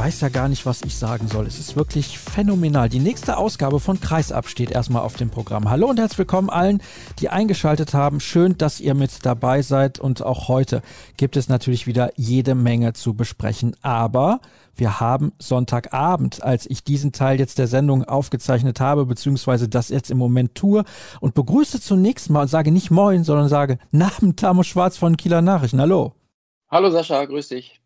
Weiß ja gar nicht, was ich sagen soll. Es ist wirklich phänomenal. Die nächste Ausgabe von Kreisab steht erstmal auf dem Programm. Hallo und herzlich willkommen allen, die eingeschaltet haben. Schön, dass ihr mit dabei seid. Und auch heute gibt es natürlich wieder jede Menge zu besprechen. Aber wir haben Sonntagabend, als ich diesen Teil jetzt der Sendung aufgezeichnet habe, beziehungsweise das jetzt im Moment tue und begrüße zunächst mal und sage nicht Moin, sondern sage Namen Tamo Schwarz von Kieler Nachrichten. Hallo. Hallo Sascha, grüß dich.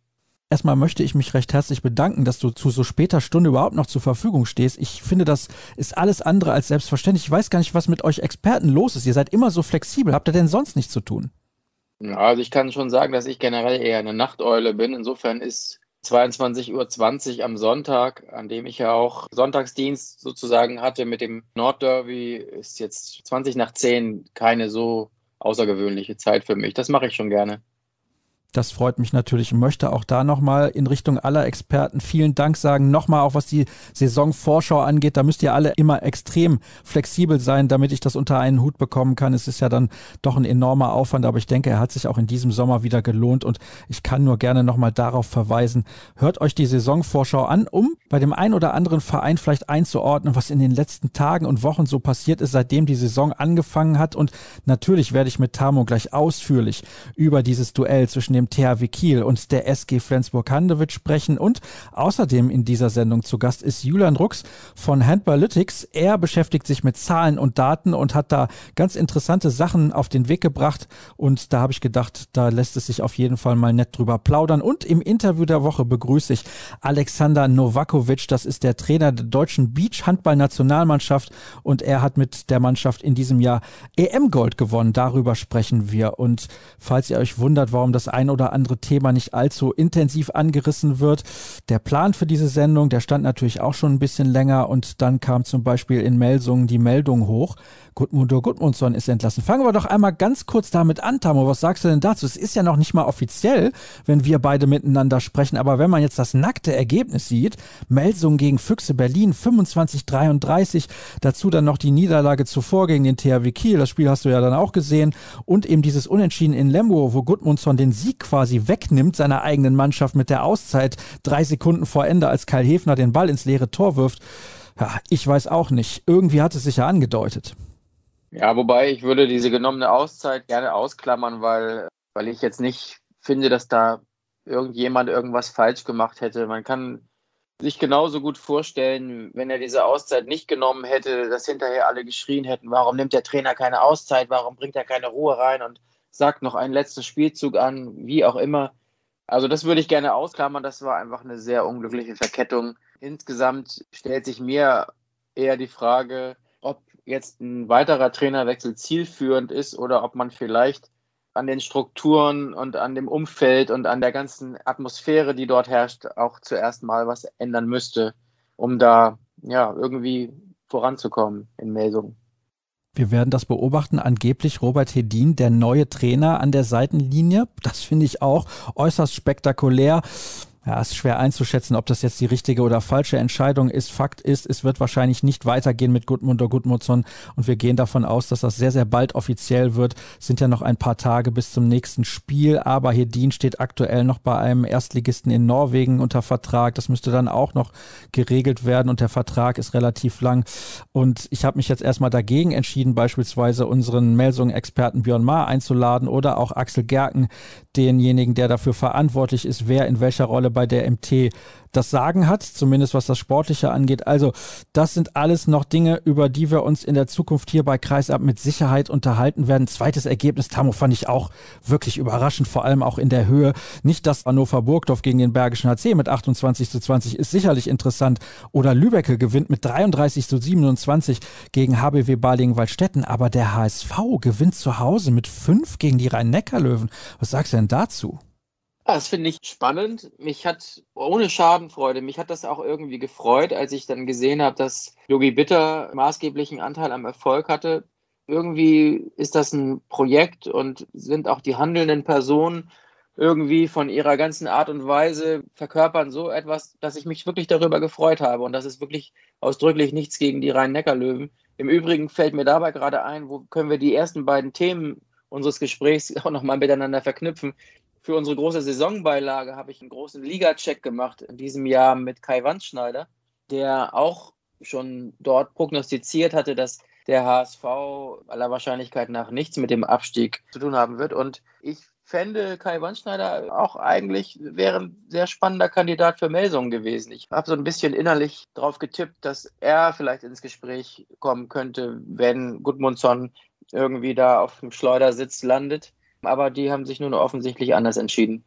Erstmal möchte ich mich recht herzlich bedanken, dass du zu so später Stunde überhaupt noch zur Verfügung stehst. Ich finde, das ist alles andere als selbstverständlich. Ich weiß gar nicht, was mit euch Experten los ist. Ihr seid immer so flexibel. Habt ihr denn sonst nichts zu tun? Also ich kann schon sagen, dass ich generell eher eine Nachteule bin. Insofern ist 22.20 Uhr am Sonntag, an dem ich ja auch Sonntagsdienst sozusagen hatte mit dem Nordderby, ist jetzt 20 nach 10 keine so außergewöhnliche Zeit für mich. Das mache ich schon gerne. Das freut mich natürlich und möchte auch da nochmal in Richtung aller Experten vielen Dank sagen. Nochmal auch was die Saisonvorschau angeht, da müsst ihr alle immer extrem flexibel sein, damit ich das unter einen Hut bekommen kann. Es ist ja dann doch ein enormer Aufwand, aber ich denke, er hat sich auch in diesem Sommer wieder gelohnt und ich kann nur gerne nochmal darauf verweisen. Hört euch die Saisonvorschau an, um bei dem einen oder anderen Verein vielleicht einzuordnen, was in den letzten Tagen und Wochen so passiert ist, seitdem die Saison angefangen hat. Und natürlich werde ich mit Tamo gleich ausführlich über dieses Duell zwischen dem dem THW Kiel und der SG Flensburg-Handewitt sprechen. Und außerdem in dieser Sendung zu Gast ist Julian Rux von Handballytics. Er beschäftigt sich mit Zahlen und Daten und hat da ganz interessante Sachen auf den Weg gebracht. Und da habe ich gedacht, da lässt es sich auf jeden Fall mal nett drüber plaudern. Und im Interview der Woche begrüße ich Alexander Novakovic. Das ist der Trainer der deutschen Beach-Handball-Nationalmannschaft und er hat mit der Mannschaft in diesem Jahr EM-Gold gewonnen. Darüber sprechen wir. Und falls ihr euch wundert, warum das ein oder andere Thema nicht allzu intensiv angerissen wird. Der Plan für diese Sendung, der stand natürlich auch schon ein bisschen länger und dann kam zum Beispiel in Melsungen die Meldung hoch, Gudmundur Gudmundsson ist entlassen. Fangen wir doch einmal ganz kurz damit an, Tamo. Was sagst du denn dazu? Es ist ja noch nicht mal offiziell, wenn wir beide miteinander sprechen, aber wenn man jetzt das nackte Ergebnis sieht, Melsungen gegen Füchse Berlin 25-33, dazu dann noch die Niederlage zuvor gegen den THW Kiel, das Spiel hast du ja dann auch gesehen, und eben dieses Unentschieden in Lemgo, wo Gudmundsson den Sieg quasi wegnimmt seiner eigenen Mannschaft mit der Auszeit drei Sekunden vor Ende, als Kai Hefner den Ball ins leere Tor wirft. Ja, ich weiß auch nicht. Irgendwie hat es sich ja angedeutet. Ja, wobei ich würde diese genommene Auszeit gerne ausklammern, weil, weil ich jetzt nicht finde, dass da irgendjemand irgendwas falsch gemacht hätte. Man kann sich genauso gut vorstellen, wenn er diese Auszeit nicht genommen hätte, dass hinterher alle geschrien hätten, warum nimmt der Trainer keine Auszeit, warum bringt er keine Ruhe rein und sagt noch einen letzten Spielzug an, wie auch immer. Also das würde ich gerne ausklammern, das war einfach eine sehr unglückliche Verkettung. Insgesamt stellt sich mir eher die Frage, ob jetzt ein weiterer Trainerwechsel zielführend ist oder ob man vielleicht an den Strukturen und an dem Umfeld und an der ganzen Atmosphäre, die dort herrscht, auch zuerst mal was ändern müsste, um da ja irgendwie voranzukommen in Melsungen. Wir werden das beobachten. Angeblich Robert Hedin, der neue Trainer an der Seitenlinie. Das finde ich auch äußerst spektakulär. Ja, ist schwer einzuschätzen, ob das jetzt die richtige oder falsche Entscheidung ist. Fakt ist, es wird wahrscheinlich nicht weitergehen mit Gudmundur Gudmundsson und wir gehen davon aus, dass das sehr, sehr bald offiziell wird. Es sind ja noch ein paar Tage bis zum nächsten Spiel, aber Hedin steht aktuell noch bei einem Erstligisten in Norwegen unter Vertrag. Das müsste dann auch noch geregelt werden und der Vertrag ist relativ lang. Und ich habe mich jetzt erstmal dagegen entschieden, beispielsweise unseren Melsungen-Experten Björn Maar einzuladen oder auch Axel Gerken, denjenigen, der dafür verantwortlich ist, wer in welcher Rolle bei der MT das Sagen hat, zumindest was das Sportliche angeht. Also das sind alles noch Dinge, über die wir uns in der Zukunft hier bei Kreisab mit Sicherheit unterhalten werden. Zweites Ergebnis, Tamo, fand ich auch wirklich überraschend, vor allem auch in der Höhe. Nicht, dass Hannover Burgdorf gegen den Bergischen HC mit 28 zu 20 ist sicherlich interessant oder Lübecke gewinnt mit 33 zu 27 gegen HBW Balingen-Waldstätten, aber der HSV gewinnt zu Hause mit 5 gegen die Rhein-Neckar-Löwen. Was sagst du denn dazu? Das finde ich spannend. Mich hat ohne Schadenfreude, mich hat das auch irgendwie gefreut, als ich dann gesehen habe, dass Yogi Bitter maßgeblichen Anteil am Erfolg hatte. irgendwie ist das ein Projekt und sind auch die handelnden Personen irgendwie von ihrer ganzen Art und Weise verkörpern so etwas, dass ich mich wirklich darüber gefreut habe. Und das ist wirklich ausdrücklich nichts gegen die Rhein-Neckar-Löwen. Im Übrigen fällt mir dabei gerade ein, wo können wir die ersten beiden Themen unseres Gesprächs auch nochmal miteinander verknüpfen. Für unsere große Saisonbeilage habe ich einen großen Liga-Check gemacht in diesem Jahr mit Kai Wandschneider, der auch schon dort prognostiziert hatte, dass der HSV aller Wahrscheinlichkeit nach nichts mit dem Abstieg zu tun haben wird. Und ich fände Kai Wandschneider auch eigentlich wäre ein sehr spannender Kandidat für Melsungen gewesen. Ich habe so ein bisschen innerlich drauf getippt, dass er vielleicht ins Gespräch kommen könnte, wenn Gudmundsson irgendwie da auf dem Schleudersitz landet. Aber die haben sich nun offensichtlich anders entschieden.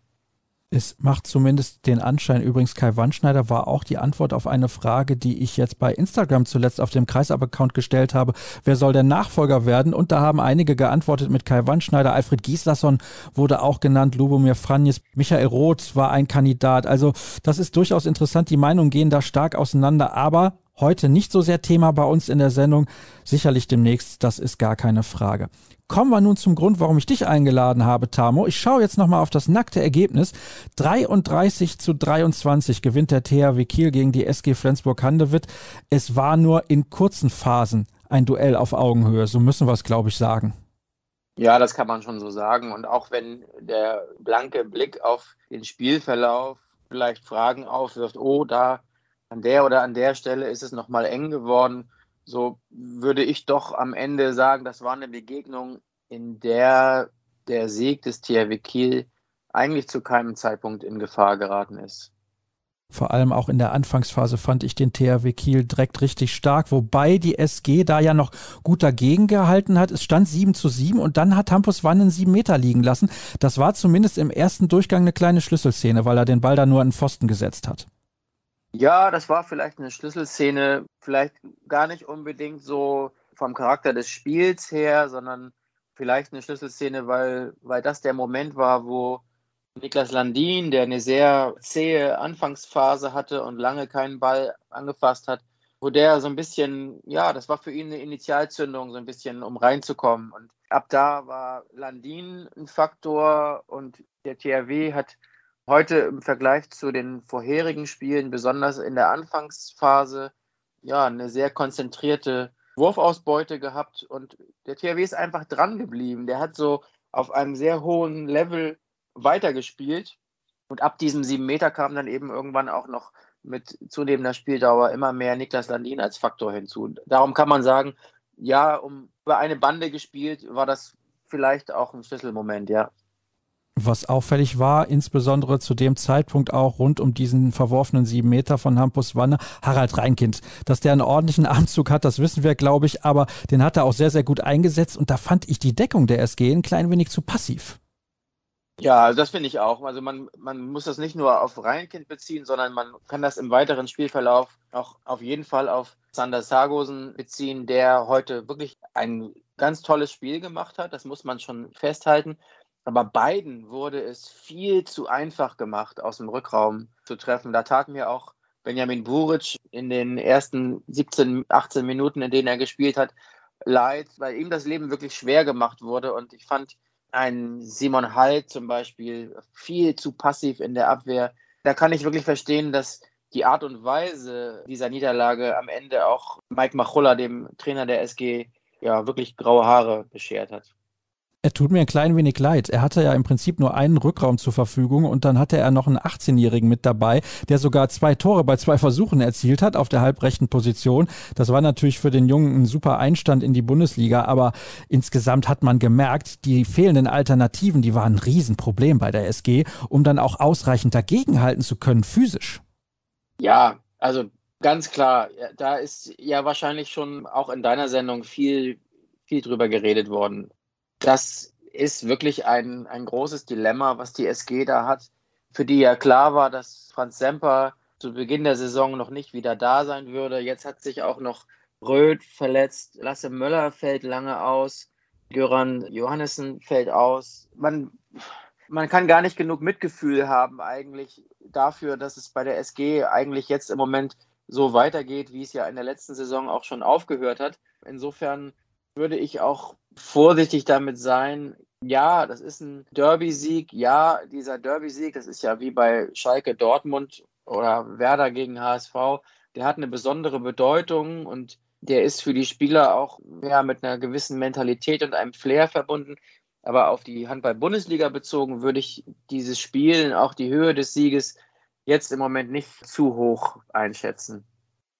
Es macht zumindest den Anschein. Übrigens, Kai Wandschneider war auch die Antwort auf eine Frage, die ich jetzt bei Instagram zuletzt auf dem Kreisab-Account gestellt habe. Wer soll der Nachfolger werden? Und da haben einige geantwortet mit Kai Wandschneider. Alfred Gieslasson wurde auch genannt. Lubomir Franjes, Michael Roth war ein Kandidat. Also, das ist durchaus interessant. Die Meinungen gehen da stark auseinander. Aber heute nicht so sehr Thema bei uns in der Sendung. Sicherlich demnächst, das ist gar keine Frage. Kommen wir nun zum Grund, warum ich dich eingeladen habe, Tamo. Ich schaue jetzt nochmal auf das nackte Ergebnis. 33 zu 23 gewinnt der THW Kiel gegen die SG Flensburg-Handewitt. Es war nur in kurzen Phasen ein Duell auf Augenhöhe. So müssen wir es, glaube ich, sagen. Ja, das kann man schon so sagen. Und auch wenn der blanke Blick auf den Spielverlauf vielleicht Fragen aufwirft, oh, da an der oder an der Stelle ist es nochmal eng geworden so würde ich doch am Ende sagen, das war eine Begegnung, in der der Sieg des THW Kiel eigentlich zu keinem Zeitpunkt in Gefahr geraten ist. Vor allem auch in der Anfangsphase fand ich den THW Kiel direkt richtig stark, wobei die SG da ja noch gut dagegen gehalten hat. Es stand 7 zu 7 und dann hat Hampus Wannen 7 Meter liegen lassen. Das war zumindest im ersten Durchgang eine kleine Schlüsselszene, weil er den Ball da nur an den Pfosten gesetzt hat. Ja, das war vielleicht eine Schlüsselszene, vielleicht gar nicht unbedingt so vom Charakter des Spiels her, sondern vielleicht eine Schlüsselszene, weil, weil das der Moment war, wo Niklas Landin, der eine sehr zähe Anfangsphase hatte und lange keinen Ball angefasst hat, wo der so ein bisschen, ja, das war für ihn eine Initialzündung, so ein bisschen, um reinzukommen. Und ab da war Landin ein Faktor und der THW hat heute im Vergleich zu den vorherigen Spielen, besonders in der Anfangsphase, ja, eine sehr konzentrierte Wurfausbeute gehabt und der THW ist einfach dran geblieben. Der hat so auf einem sehr hohen Level weitergespielt und ab diesem sieben Meter kam dann eben irgendwann auch noch mit zunehmender Spieldauer immer mehr Niklas Landin als Faktor hinzu. Darum kann man sagen, ja, um über eine Bande gespielt, war das vielleicht auch ein Schlüsselmoment, ja was auffällig war, insbesondere zu dem Zeitpunkt auch rund um diesen verworfenen sieben Meter von Hampus Wanne, Harald Reinkind. Dass der einen ordentlichen Armzug hat, das wissen wir, glaube ich, aber den hat er auch sehr, sehr gut eingesetzt und da fand ich die Deckung der SG ein klein wenig zu passiv. Ja, also das finde ich auch. Also man, man muss das nicht nur auf Reinkind beziehen, sondern man kann das im weiteren Spielverlauf auch auf jeden Fall auf Sander Sargosen beziehen, der heute wirklich ein ganz tolles Spiel gemacht hat. Das muss man schon festhalten. Aber beiden wurde es viel zu einfach gemacht, aus dem Rückraum zu treffen. Da tat mir auch Benjamin Buric in den ersten 17, 18 Minuten, in denen er gespielt hat, leid, weil ihm das Leben wirklich schwer gemacht wurde. Und ich fand einen Simon Hall zum Beispiel viel zu passiv in der Abwehr. Da kann ich wirklich verstehen, dass die Art und Weise dieser Niederlage am Ende auch Mike Machulla, dem Trainer der SG, ja wirklich graue Haare beschert hat. Er tut mir ein klein wenig leid. Er hatte ja im Prinzip nur einen Rückraum zur Verfügung und dann hatte er noch einen 18-Jährigen mit dabei, der sogar zwei Tore bei zwei Versuchen erzielt hat auf der halbrechten Position. Das war natürlich für den Jungen ein super Einstand in die Bundesliga, aber insgesamt hat man gemerkt, die fehlenden Alternativen, die waren ein Riesenproblem bei der SG, um dann auch ausreichend dagegenhalten zu können, physisch. Ja, also ganz klar, da ist ja wahrscheinlich schon auch in deiner Sendung viel, viel drüber geredet worden das ist wirklich ein, ein großes Dilemma, was die SG da hat, für die ja klar war, dass Franz Semper zu Beginn der Saison noch nicht wieder da sein würde. Jetzt hat sich auch noch Röth verletzt, Lasse Möller fällt lange aus, Göran Johannessen fällt aus. Man, man kann gar nicht genug Mitgefühl haben eigentlich dafür, dass es bei der SG eigentlich jetzt im Moment so weitergeht, wie es ja in der letzten Saison auch schon aufgehört hat. Insofern würde ich auch vorsichtig damit sein. Ja, das ist ein Derby-Sieg. Ja, dieser Derby-Sieg, das ist ja wie bei Schalke Dortmund oder Werder gegen HSV. Der hat eine besondere Bedeutung und der ist für die Spieler auch ja, mit einer gewissen Mentalität und einem Flair verbunden. Aber auf die Handball-Bundesliga bezogen würde ich dieses Spiel, auch die Höhe des Sieges, jetzt im Moment nicht zu hoch einschätzen.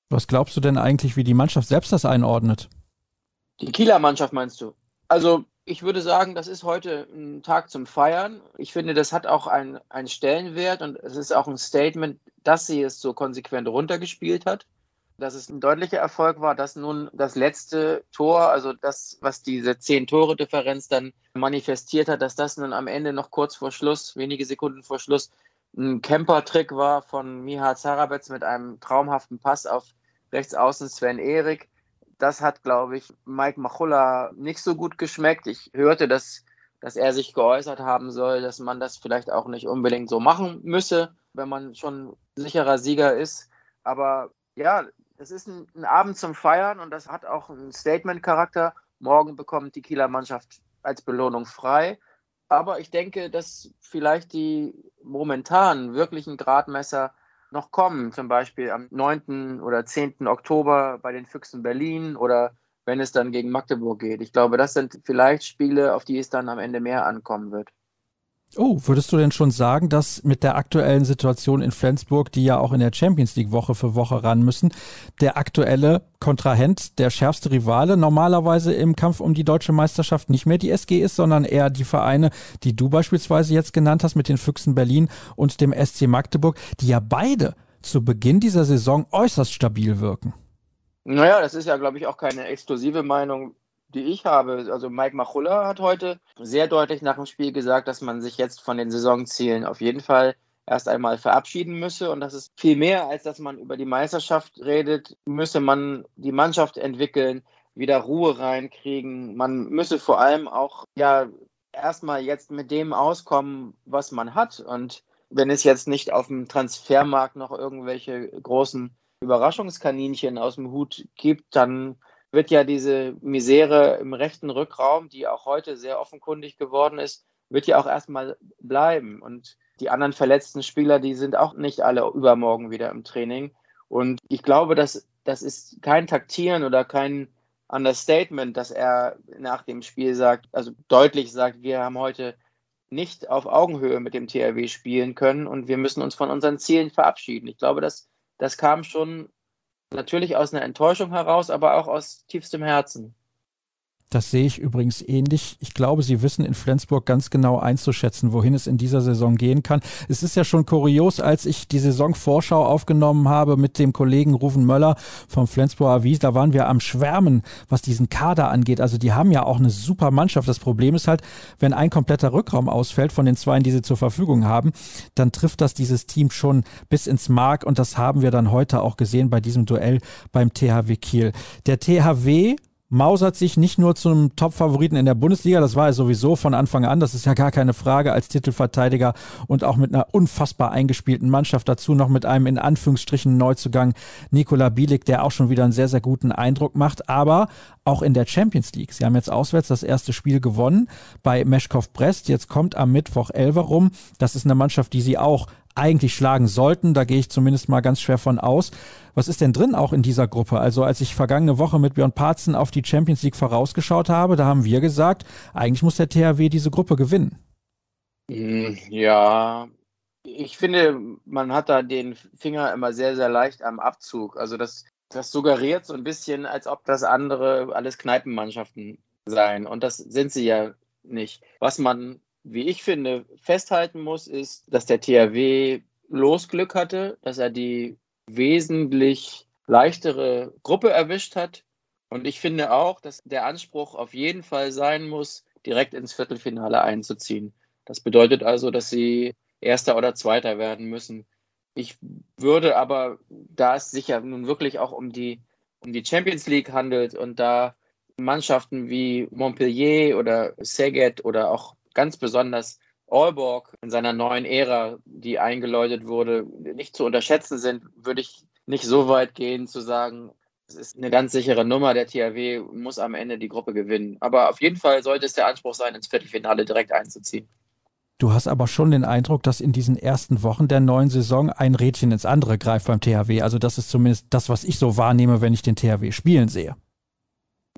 Was glaubst du denn eigentlich, wie die Mannschaft selbst das einordnet? Die Kieler Mannschaft meinst du? Also ich würde sagen, das ist heute ein Tag zum Feiern. Ich finde, das hat auch einen, einen Stellenwert und es ist auch ein Statement, dass sie es so konsequent runtergespielt hat. Dass es ein deutlicher Erfolg war, dass nun das letzte Tor, also das, was diese zehn Tore-Differenz dann manifestiert hat, dass das nun am Ende noch kurz vor Schluss, wenige Sekunden vor Schluss, ein Camper-Trick war von Miha Zarabetz mit einem traumhaften Pass auf rechts außen Sven Erik das hat, glaube ich, Mike Machulla nicht so gut geschmeckt. Ich hörte, dass, dass er sich geäußert haben soll, dass man das vielleicht auch nicht unbedingt so machen müsse, wenn man schon sicherer Sieger ist. Aber ja, es ist ein, ein Abend zum Feiern und das hat auch einen Statement-Charakter. Morgen bekommt die Kieler Mannschaft als Belohnung frei. Aber ich denke, dass vielleicht die momentan wirklichen Gradmesser noch kommen, zum Beispiel am 9. oder 10. Oktober bei den Füchsen Berlin oder wenn es dann gegen Magdeburg geht. Ich glaube, das sind vielleicht Spiele, auf die es dann am Ende mehr ankommen wird. Oh, würdest du denn schon sagen, dass mit der aktuellen Situation in Flensburg, die ja auch in der Champions League Woche für Woche ran müssen, der aktuelle Kontrahent, der schärfste Rivale normalerweise im Kampf um die deutsche Meisterschaft nicht mehr die SG ist, sondern eher die Vereine, die du beispielsweise jetzt genannt hast mit den Füchsen Berlin und dem SC Magdeburg, die ja beide zu Beginn dieser Saison äußerst stabil wirken? Naja, das ist ja, glaube ich, auch keine exklusive Meinung die ich habe. Also Mike Machulla hat heute sehr deutlich nach dem Spiel gesagt, dass man sich jetzt von den Saisonzielen auf jeden Fall erst einmal verabschieden müsse. Und das ist viel mehr, als dass man über die Meisterschaft redet, müsse man die Mannschaft entwickeln, wieder Ruhe reinkriegen. Man müsse vor allem auch ja erstmal jetzt mit dem auskommen, was man hat. Und wenn es jetzt nicht auf dem Transfermarkt noch irgendwelche großen Überraschungskaninchen aus dem Hut gibt, dann wird ja diese Misere im rechten Rückraum, die auch heute sehr offenkundig geworden ist, wird ja auch erstmal bleiben. Und die anderen verletzten Spieler, die sind auch nicht alle übermorgen wieder im Training. Und ich glaube, dass das ist kein Taktieren oder kein Understatement, dass er nach dem Spiel sagt, also deutlich sagt, wir haben heute nicht auf Augenhöhe mit dem THW spielen können und wir müssen uns von unseren Zielen verabschieden. Ich glaube, das, das kam schon Natürlich aus einer Enttäuschung heraus, aber auch aus tiefstem Herzen. Das sehe ich übrigens ähnlich. Ich glaube, Sie wissen in Flensburg ganz genau einzuschätzen, wohin es in dieser Saison gehen kann. Es ist ja schon kurios, als ich die Saisonvorschau aufgenommen habe mit dem Kollegen Rufen Möller vom Flensburger Avis. Da waren wir am Schwärmen, was diesen Kader angeht. Also die haben ja auch eine super Mannschaft. Das Problem ist halt, wenn ein kompletter Rückraum ausfällt von den zwei, die sie zur Verfügung haben, dann trifft das dieses Team schon bis ins Mark. Und das haben wir dann heute auch gesehen bei diesem Duell beim THW Kiel. Der THW mausert sich nicht nur zum Top-Favoriten in der Bundesliga, das war er sowieso von Anfang an, das ist ja gar keine Frage als Titelverteidiger und auch mit einer unfassbar eingespielten Mannschaft dazu noch mit einem in Anführungsstrichen Neuzugang Nikola Bielik, der auch schon wieder einen sehr, sehr guten Eindruck macht, aber auch in der Champions League. Sie haben jetzt auswärts das erste Spiel gewonnen bei Meschkow Brest, jetzt kommt am Mittwoch Elver rum, das ist eine Mannschaft, die sie auch eigentlich schlagen sollten. Da gehe ich zumindest mal ganz schwer von aus. Was ist denn drin auch in dieser Gruppe? Also als ich vergangene Woche mit Björn Parzen auf die Champions League vorausgeschaut habe, da haben wir gesagt, eigentlich muss der THW diese Gruppe gewinnen. Hm, ja, ich finde, man hat da den Finger immer sehr, sehr leicht am Abzug. Also das, das suggeriert so ein bisschen, als ob das andere alles Kneipenmannschaften seien. Und das sind sie ja nicht. Was man wie ich finde, festhalten muss, ist, dass der THW Losglück hatte, dass er die wesentlich leichtere Gruppe erwischt hat. Und ich finde auch, dass der Anspruch auf jeden Fall sein muss, direkt ins Viertelfinale einzuziehen. Das bedeutet also, dass sie Erster oder Zweiter werden müssen. Ich würde aber, da es sich ja nun wirklich auch um die, um die Champions League handelt und da Mannschaften wie Montpellier oder Szeged oder auch ganz besonders Aalborg in seiner neuen Ära, die eingeläutet wurde, nicht zu unterschätzen sind, würde ich nicht so weit gehen zu sagen, Das ist eine ganz sichere Nummer. Der THW muss am Ende die Gruppe gewinnen. Aber auf jeden Fall sollte es der Anspruch sein, ins Viertelfinale direkt einzuziehen. Du hast aber schon den Eindruck, dass in diesen ersten Wochen der neuen Saison ein Rädchen ins andere greift beim THW. Also das ist zumindest das, was ich so wahrnehme, wenn ich den THW spielen sehe.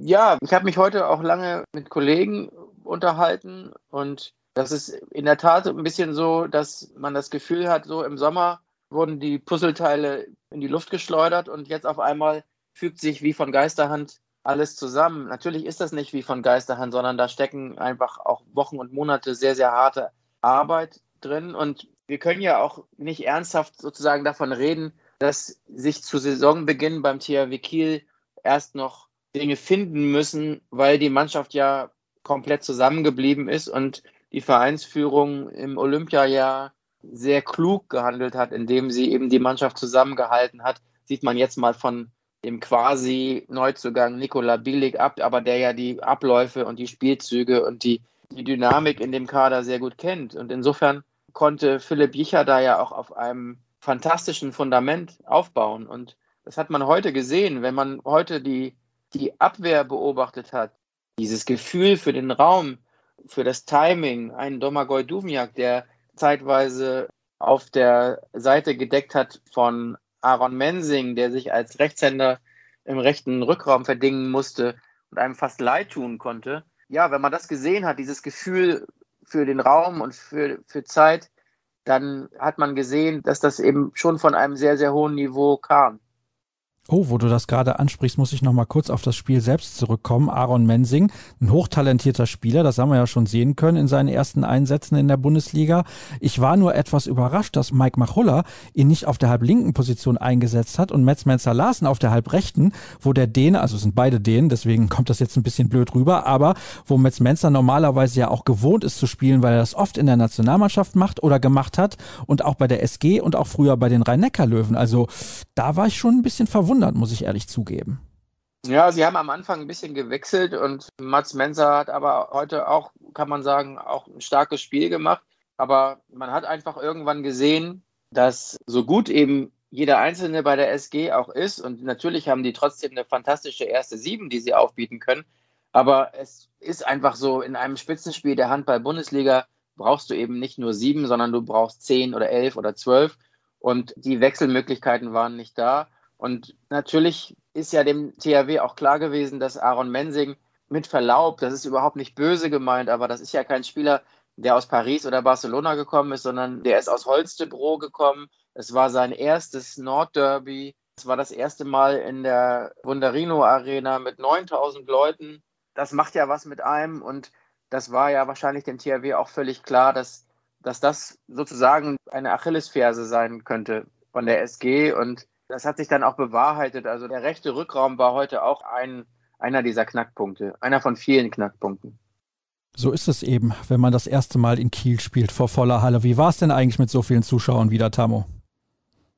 Ja, ich habe mich heute auch lange mit Kollegen unterhalten und das ist in der Tat ein bisschen so, dass man das Gefühl hat, so im Sommer wurden die Puzzleteile in die Luft geschleudert und jetzt auf einmal fügt sich wie von Geisterhand alles zusammen. Natürlich ist das nicht wie von Geisterhand, sondern da stecken einfach auch Wochen und Monate sehr, sehr harte Arbeit drin. Und wir können ja auch nicht ernsthaft sozusagen davon reden, dass sich zu Saisonbeginn beim THW Kiel erst noch Dinge finden müssen, weil die Mannschaft ja komplett zusammengeblieben ist und die Vereinsführung im Olympiajahr sehr klug gehandelt hat, indem sie eben die Mannschaft zusammengehalten hat. Sieht man jetzt mal von dem quasi Neuzugang Nikola Bielik ab, aber der ja die Abläufe und die Spielzüge und die die Dynamik in dem Kader sehr gut kennt. Und insofern konnte Philipp Jicher da ja auch auf einem fantastischen Fundament aufbauen. Und das hat man heute gesehen, wenn man heute die, die Abwehr beobachtet hat. Dieses Gefühl für den Raum, für das Timing, ein Domagoj Duvniak, der zeitweise auf der Seite gedeckt hat von Aaron Mensing, der sich als Rechtshänder im rechten Rückraum verdingen musste und einem fast leid tun konnte ja, wenn man das gesehen hat, dieses Gefühl für den Raum und für, für Zeit, dann hat man gesehen, dass das eben schon von einem sehr, sehr hohen Niveau kam. Oh, wo du das gerade ansprichst, muss ich noch mal kurz auf das Spiel selbst zurückkommen. Aaron Mensing, ein hochtalentierter Spieler, das haben wir ja schon sehen können in seinen ersten Einsätzen in der Bundesliga. Ich war nur etwas überrascht, dass Mike Machulla ihn nicht auf der halblinken Position eingesetzt hat und Metz Menzer Larsen auf der halbrechten, wo der Däne, also es sind beide Dänen, deswegen kommt das jetzt ein bisschen blöd rüber, aber wo Metz Menzer normalerweise ja auch gewohnt ist zu spielen, weil er das oft in der Nationalmannschaft macht oder gemacht hat und auch bei der SG und auch früher bei den Rhein-Neckar-Löwen. Also da war ich schon ein bisschen verwundert verwundert, muss ich ehrlich zugeben. Ja, sie haben am Anfang ein bisschen gewechselt und Mats Menser hat aber heute auch, kann man sagen, auch ein starkes Spiel gemacht. Aber man hat einfach irgendwann gesehen, dass so gut eben jeder Einzelne bei der SG auch ist und natürlich haben die trotzdem eine fantastische erste Sieben, die sie aufbieten können. Aber es ist einfach so, in einem Spitzenspiel der Handball-Bundesliga brauchst du eben nicht nur sieben, sondern du brauchst zehn oder elf oder zwölf. Und die Wechselmöglichkeiten waren nicht da. Und natürlich ist ja dem THW auch klar gewesen, dass Aaron Mensing mit Verlaub, das ist überhaupt nicht böse gemeint, aber das ist ja kein Spieler, der aus Paris oder Barcelona gekommen ist, sondern der ist aus Holstebro gekommen. Es war sein erstes Nordderby. Es war das erste Mal in der Wunderino Arena mit 9000 Leuten. Das macht ja was mit einem und das war ja wahrscheinlich dem THW auch völlig klar, dass, dass das sozusagen eine Achillesferse sein könnte von der SG und das hat sich dann auch bewahrheitet. Also der rechte Rückraum war heute auch ein, einer dieser Knackpunkte, einer von vielen Knackpunkten. So ist es eben, wenn man das erste Mal in Kiel spielt vor voller Halle. Wie war es denn eigentlich mit so vielen Zuschauern wieder, Tamo?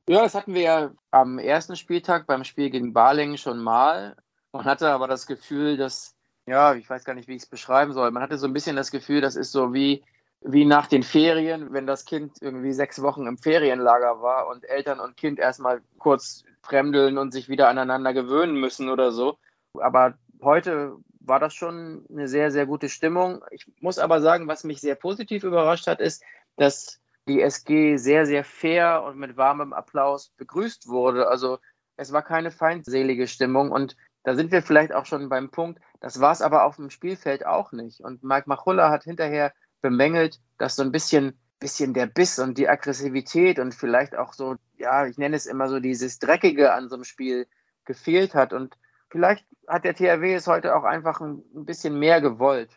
Ja, das hatten wir ja am ersten Spieltag beim Spiel gegen Balingen schon mal. Man hatte aber das Gefühl, dass, ja, ich weiß gar nicht, wie ich es beschreiben soll. Man hatte so ein bisschen das Gefühl, das ist so wie wie nach den Ferien, wenn das Kind irgendwie sechs Wochen im Ferienlager war und Eltern und Kind erstmal kurz fremdeln und sich wieder aneinander gewöhnen müssen oder so. Aber heute war das schon eine sehr, sehr gute Stimmung. Ich muss aber sagen, was mich sehr positiv überrascht hat, ist, dass die SG sehr, sehr fair und mit warmem Applaus begrüßt wurde. Also es war keine feindselige Stimmung und da sind wir vielleicht auch schon beim Punkt. Das war es aber auf dem Spielfeld auch nicht. Und Mike Machulla hat hinterher bemängelt, dass so ein bisschen, bisschen der Biss und die Aggressivität und vielleicht auch so, ja, ich nenne es immer so dieses Dreckige an so einem Spiel gefehlt hat. Und vielleicht hat der THW es heute auch einfach ein, ein bisschen mehr gewollt.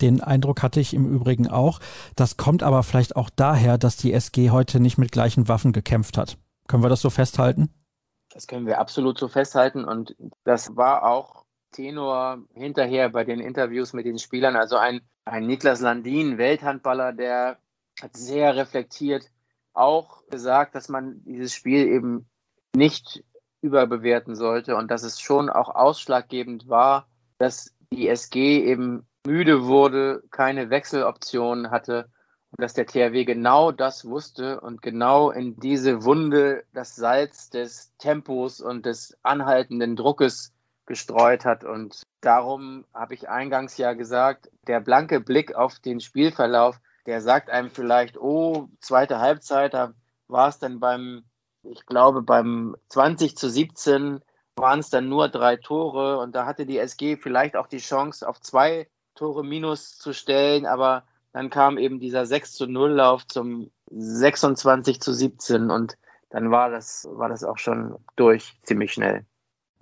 Den Eindruck hatte ich im Übrigen auch. Das kommt aber vielleicht auch daher, dass die SG heute nicht mit gleichen Waffen gekämpft hat. Können wir das so festhalten? Das können wir absolut so festhalten. Und das war auch Tenor hinterher bei den Interviews mit den Spielern. Also ein, ein Niklas Landin, Welthandballer, der hat sehr reflektiert auch gesagt, dass man dieses Spiel eben nicht überbewerten sollte und dass es schon auch ausschlaggebend war, dass die SG eben müde wurde, keine Wechseloptionen hatte dass der THW genau das wusste und genau in diese Wunde das Salz des Tempos und des anhaltenden Druckes gestreut hat. Und darum habe ich eingangs ja gesagt, der blanke Blick auf den Spielverlauf, der sagt einem vielleicht, oh, zweite Halbzeit, da war es dann beim, ich glaube, beim 20 zu 17 waren es dann nur drei Tore und da hatte die SG vielleicht auch die Chance, auf zwei Tore minus zu stellen, aber dann kam eben dieser 6 zu 0 Lauf zum 26 zu 17 und dann war das, war das auch schon durch ziemlich schnell.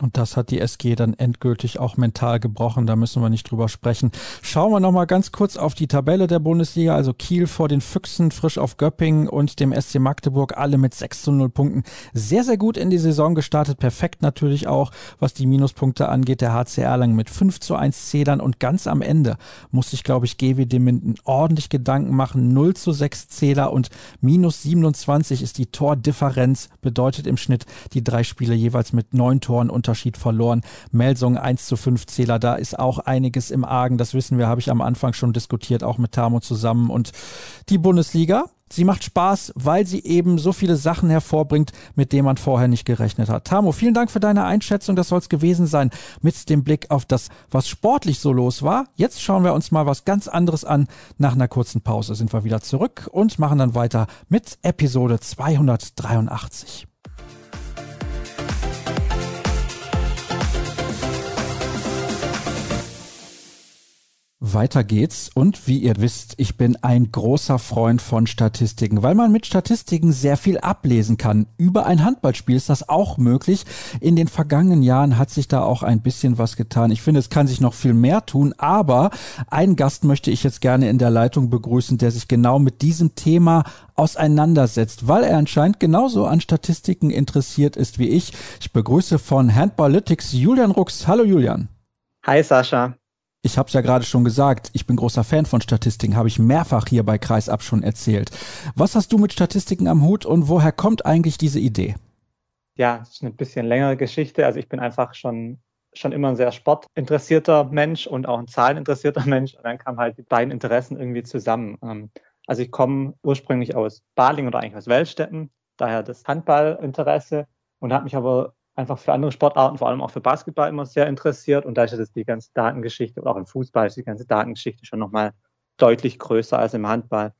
Und das hat die SG dann endgültig auch mental gebrochen. Da müssen wir nicht drüber sprechen. Schauen wir nochmal ganz kurz auf die Tabelle der Bundesliga. Also Kiel vor den Füchsen, frisch auf Göppingen und dem SC Magdeburg, alle mit 6 zu 0 Punkten. Sehr, sehr gut in die Saison gestartet. Perfekt natürlich auch, was die Minuspunkte angeht. Der HC Erlangen mit 5 zu 1 Zedern. Und ganz am Ende musste ich, glaube ich, GWD Minden ordentlich Gedanken machen. 0 zu 6 Zähler und minus 27 ist die Tordifferenz. Bedeutet im Schnitt die drei Spiele jeweils mit neun Toren und Unterschied verloren. Melsung 1 zu 5 Zähler, da ist auch einiges im Argen. Das wissen wir, habe ich am Anfang schon diskutiert, auch mit Tamo zusammen. Und die Bundesliga, Sie macht Spaß, weil sie eben so viele Sachen hervorbringt, mit denen man vorher nicht gerechnet hat. Tamo, vielen Dank für deine Einschätzung. Das soll es gewesen sein mit dem Blick auf das, was sportlich so los war. Jetzt schauen wir uns mal was ganz anderes an. Nach einer kurzen Pause sind wir wieder zurück und machen dann weiter mit Episode 283. Weiter geht's und wie ihr wisst, ich bin ein großer Freund von Statistiken, weil man mit Statistiken sehr viel ablesen kann. Über ein Handballspiel ist das auch möglich. In den vergangenen Jahren hat sich da auch ein bisschen was getan. Ich finde, es kann sich noch viel mehr tun, aber einen Gast möchte ich jetzt gerne in der Leitung begrüßen, der sich genau mit diesem Thema auseinandersetzt, weil er anscheinend genauso an Statistiken interessiert ist wie ich. Ich begrüße von Handballytics Julian Rux. Hallo Julian. Hi Sascha. Ich habe es ja gerade schon gesagt, ich bin großer Fan von Statistiken, habe ich mehrfach hier bei Kreisab schon erzählt. Was hast du mit Statistiken am Hut und woher kommt eigentlich diese Idee? Ja, das ist eine bisschen längere Geschichte. Also ich bin einfach schon schon immer ein sehr sportinteressierter Mensch und auch ein zahleninteressierter Mensch. Und dann kamen halt die beiden Interessen irgendwie zusammen. Ähm, also ich komme ursprünglich aus Baling oder eigentlich aus Weltstetten, daher das Handballinteresse und habe mich aber einfach für andere Sportarten, vor allem auch für Basketball immer sehr interessiert. Und da ist jetzt die ganze Datengeschichte auch im Fußball ist die ganze Datengeschichte schon nochmal deutlich größer als im Handball.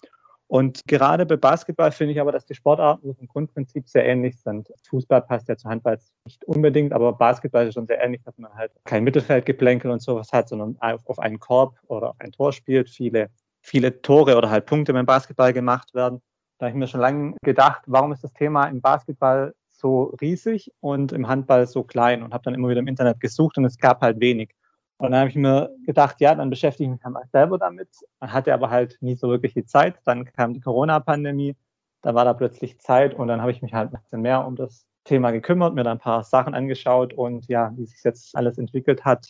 Und gerade bei Basketball finde ich aber, dass die Sportarten vom Grundprinzip sehr ähnlich sind. Fußball passt ja zu Handball nicht unbedingt, aber Basketball ist schon sehr ähnlich, dass man halt kein Mittelfeldgeplänkel und sowas hat, sondern auf einen Korb oder ein Tor spielt, viele, viele Tore oder halt Punkte beim Basketball gemacht werden. Da habe ich mir schon lange gedacht, warum ist das Thema im Basketball so riesig und im Handball so klein und habe dann immer wieder im Internet gesucht und es gab halt wenig. Und dann habe ich mir gedacht, ja, dann beschäftige ich mich halt selber damit. Man hatte aber halt nie so wirklich die Zeit. Dann kam die Corona-Pandemie, da war da plötzlich Zeit und dann habe ich mich halt ein bisschen mehr um das Thema gekümmert, mir dann ein paar Sachen angeschaut und ja, wie sich jetzt alles entwickelt hat,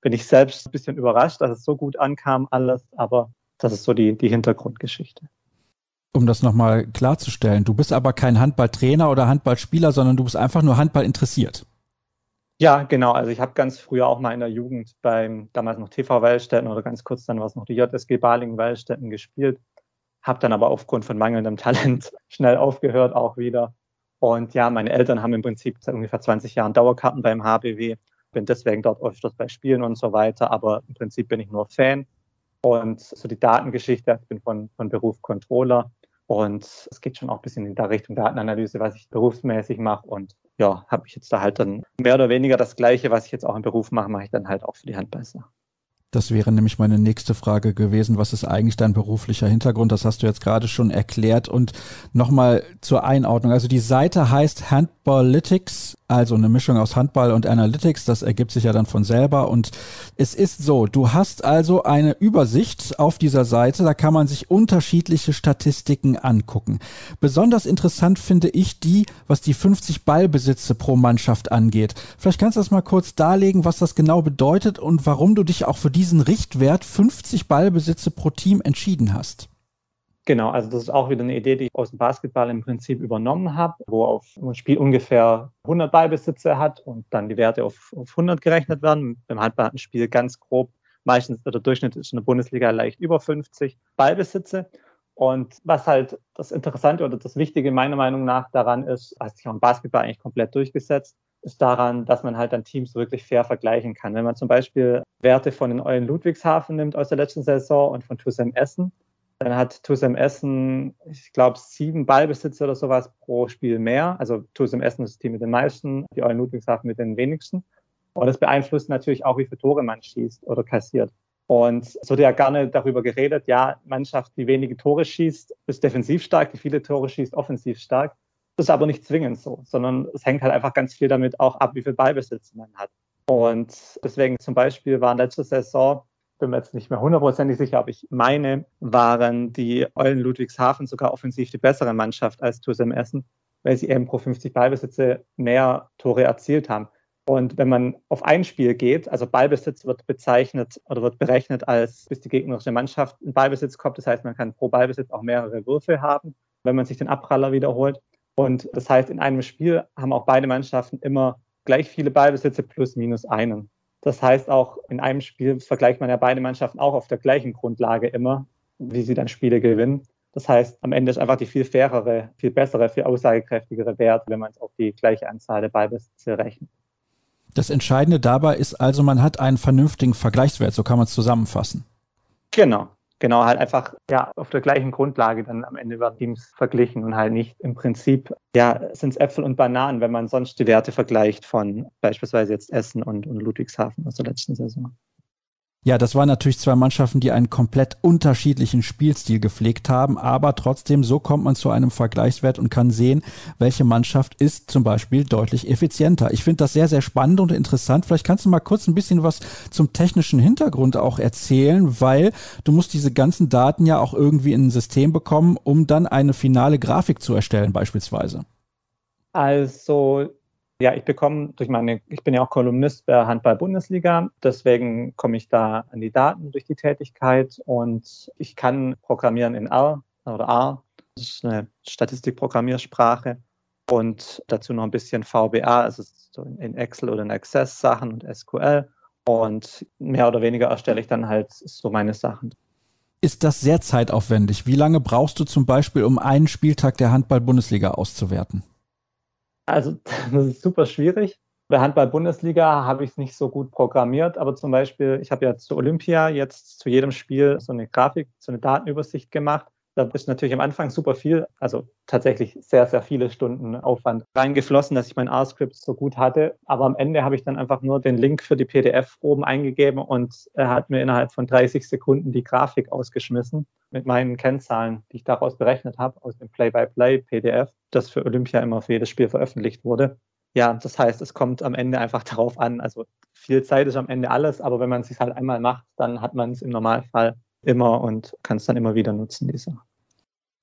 bin ich selbst ein bisschen überrascht, dass es so gut ankam alles, aber das ist so die, die Hintergrundgeschichte um das nochmal klarzustellen. Du bist aber kein Handballtrainer oder Handballspieler, sondern du bist einfach nur Handball interessiert. Ja, genau. Also ich habe ganz früher auch mal in der Jugend beim damals noch TV Wellstetten oder ganz kurz dann war es noch die JSG Balingen Wellstetten gespielt. Habe dann aber aufgrund von mangelndem Talent schnell aufgehört auch wieder. Und ja, meine Eltern haben im Prinzip seit ungefähr 20 Jahren Dauerkarten beim HBW. Bin deswegen dort öfters bei Spielen und so weiter. Aber im Prinzip bin ich nur Fan. Und so die Datengeschichte, ich bin von, von Beruf Controller und es geht schon auch ein bisschen in der Richtung Datenanalyse, was ich berufsmäßig mache. Und ja, habe ich jetzt da halt dann mehr oder weniger das Gleiche, was ich jetzt auch im Beruf mache, mache ich dann halt auch für die Handbeißer. Das wäre nämlich meine nächste Frage gewesen. Was ist eigentlich dein beruflicher Hintergrund? Das hast du jetzt gerade schon erklärt. Und nochmal zur Einordnung. Also die Seite heißt Handballytics also eine Mischung aus Handball und Analytics, das ergibt sich ja dann von selber. Und es ist so, du hast also eine Übersicht auf dieser Seite, da kann man sich unterschiedliche Statistiken angucken. Besonders interessant finde ich die, was die 50 Ballbesitze pro Mannschaft angeht. Vielleicht kannst du das mal kurz darlegen, was das genau bedeutet und warum du dich auch für diesen Richtwert 50 Ballbesitze pro Team entschieden hast. Genau, also das ist auch wieder eine Idee, die ich aus dem Basketball im Prinzip übernommen habe, wo auf ein Spiel ungefähr 100 Ballbesitze hat und dann die Werte auf, auf 100 gerechnet werden. Beim Handball hat ein Spiel ganz grob, meistens der Durchschnitt ist in der Bundesliga leicht über 50 Ballbesitze. Und was halt das Interessante oder das Wichtige meiner Meinung nach daran ist, hat sich auch im Basketball eigentlich komplett durchgesetzt, ist daran, dass man halt dann Teams wirklich fair vergleichen kann. Wenn man zum Beispiel Werte von den Eulen Ludwigshafen nimmt aus der letzten Saison und von TuSem Essen, dann hat TuSem Essen, ich glaube, sieben Ballbesitzer oder sowas pro Spiel mehr. Also TuSem Essen ist das Team mit den meisten, die Eulen Ludwigshafen mit den wenigsten. Und das beeinflusst natürlich auch, wie viele Tore man schießt oder kassiert. Und es wurde ja gerne darüber geredet, ja, Mannschaft, die wenige Tore schießt, ist defensiv stark, die viele Tore schießt, offensiv stark. Das ist aber nicht zwingend so, sondern es hängt halt einfach ganz viel damit auch ab, wie viel Ballbesitz man hat. Und deswegen zum Beispiel waren letzte Saison, bin mir jetzt nicht mehr hundertprozentig sicher, aber ich meine, waren die Eulen Ludwigshafen sogar offensiv die bessere Mannschaft als TuSem Essen, weil sie eben pro 50 Ballbesitze mehr Tore erzielt haben. Und wenn man auf ein Spiel geht, also Ballbesitz wird bezeichnet oder wird berechnet als bis die gegnerische Mannschaft in Ballbesitz kommt. Das heißt, man kann pro Ballbesitz auch mehrere Würfe haben, wenn man sich den Abpraller wiederholt. Und das heißt, in einem Spiel haben auch beide Mannschaften immer gleich viele Ballbesitze plus minus einen. Das heißt, auch in einem Spiel vergleicht man ja beide Mannschaften auch auf der gleichen Grundlage immer, wie sie dann Spiele gewinnen. Das heißt, am Ende ist einfach die viel fairere, viel bessere, viel aussagekräftigere Wert, wenn man es auf die gleiche Anzahl der Ballbesitze rechnet. Das Entscheidende dabei ist also, man hat einen vernünftigen Vergleichswert, so kann man es zusammenfassen. Genau, genau, halt einfach ja auf der gleichen Grundlage dann am Ende werden Teams verglichen und halt nicht im Prinzip, ja, sind es Äpfel und Bananen, wenn man sonst die Werte vergleicht von beispielsweise jetzt Essen und, und Ludwigshafen aus der letzten Saison. Ja, das waren natürlich zwei Mannschaften, die einen komplett unterschiedlichen Spielstil gepflegt haben, aber trotzdem, so kommt man zu einem Vergleichswert und kann sehen, welche Mannschaft ist zum Beispiel deutlich effizienter. Ich finde das sehr, sehr spannend und interessant. Vielleicht kannst du mal kurz ein bisschen was zum technischen Hintergrund auch erzählen, weil du musst diese ganzen Daten ja auch irgendwie in ein System bekommen, um dann eine finale Grafik zu erstellen beispielsweise. Also ja, ich bekomme durch meine, ich bin ja auch Kolumnist bei Handball-Bundesliga, deswegen komme ich da an die Daten durch die Tätigkeit und ich kann programmieren in R oder R, das ist eine Statistikprogrammiersprache und dazu noch ein bisschen VBA, also so in Excel oder in Access Sachen und SQL und mehr oder weniger erstelle ich dann halt so meine Sachen. Ist das sehr zeitaufwendig? Wie lange brauchst du zum Beispiel, um einen Spieltag der Handball-Bundesliga auszuwerten? Also das ist super schwierig. Bei Handball-Bundesliga habe ich es nicht so gut programmiert, aber zum Beispiel, ich habe ja zu Olympia jetzt zu jedem Spiel so eine Grafik, so eine Datenübersicht gemacht. Da ist natürlich am Anfang super viel, also tatsächlich sehr, sehr viele Stunden Aufwand reingeflossen, dass ich mein R-Script so gut hatte. Aber am Ende habe ich dann einfach nur den Link für die PDF oben eingegeben und er hat mir innerhalb von 30 Sekunden die Grafik ausgeschmissen mit meinen Kennzahlen, die ich daraus berechnet habe, aus dem Play-by-Play-PDF, das für Olympia immer für jedes Spiel veröffentlicht wurde. Ja, das heißt, es kommt am Ende einfach darauf an. Also viel Zeit ist am Ende alles, aber wenn man es sich halt einmal macht, dann hat man es im Normalfall immer und kann es dann immer wieder nutzen, diese.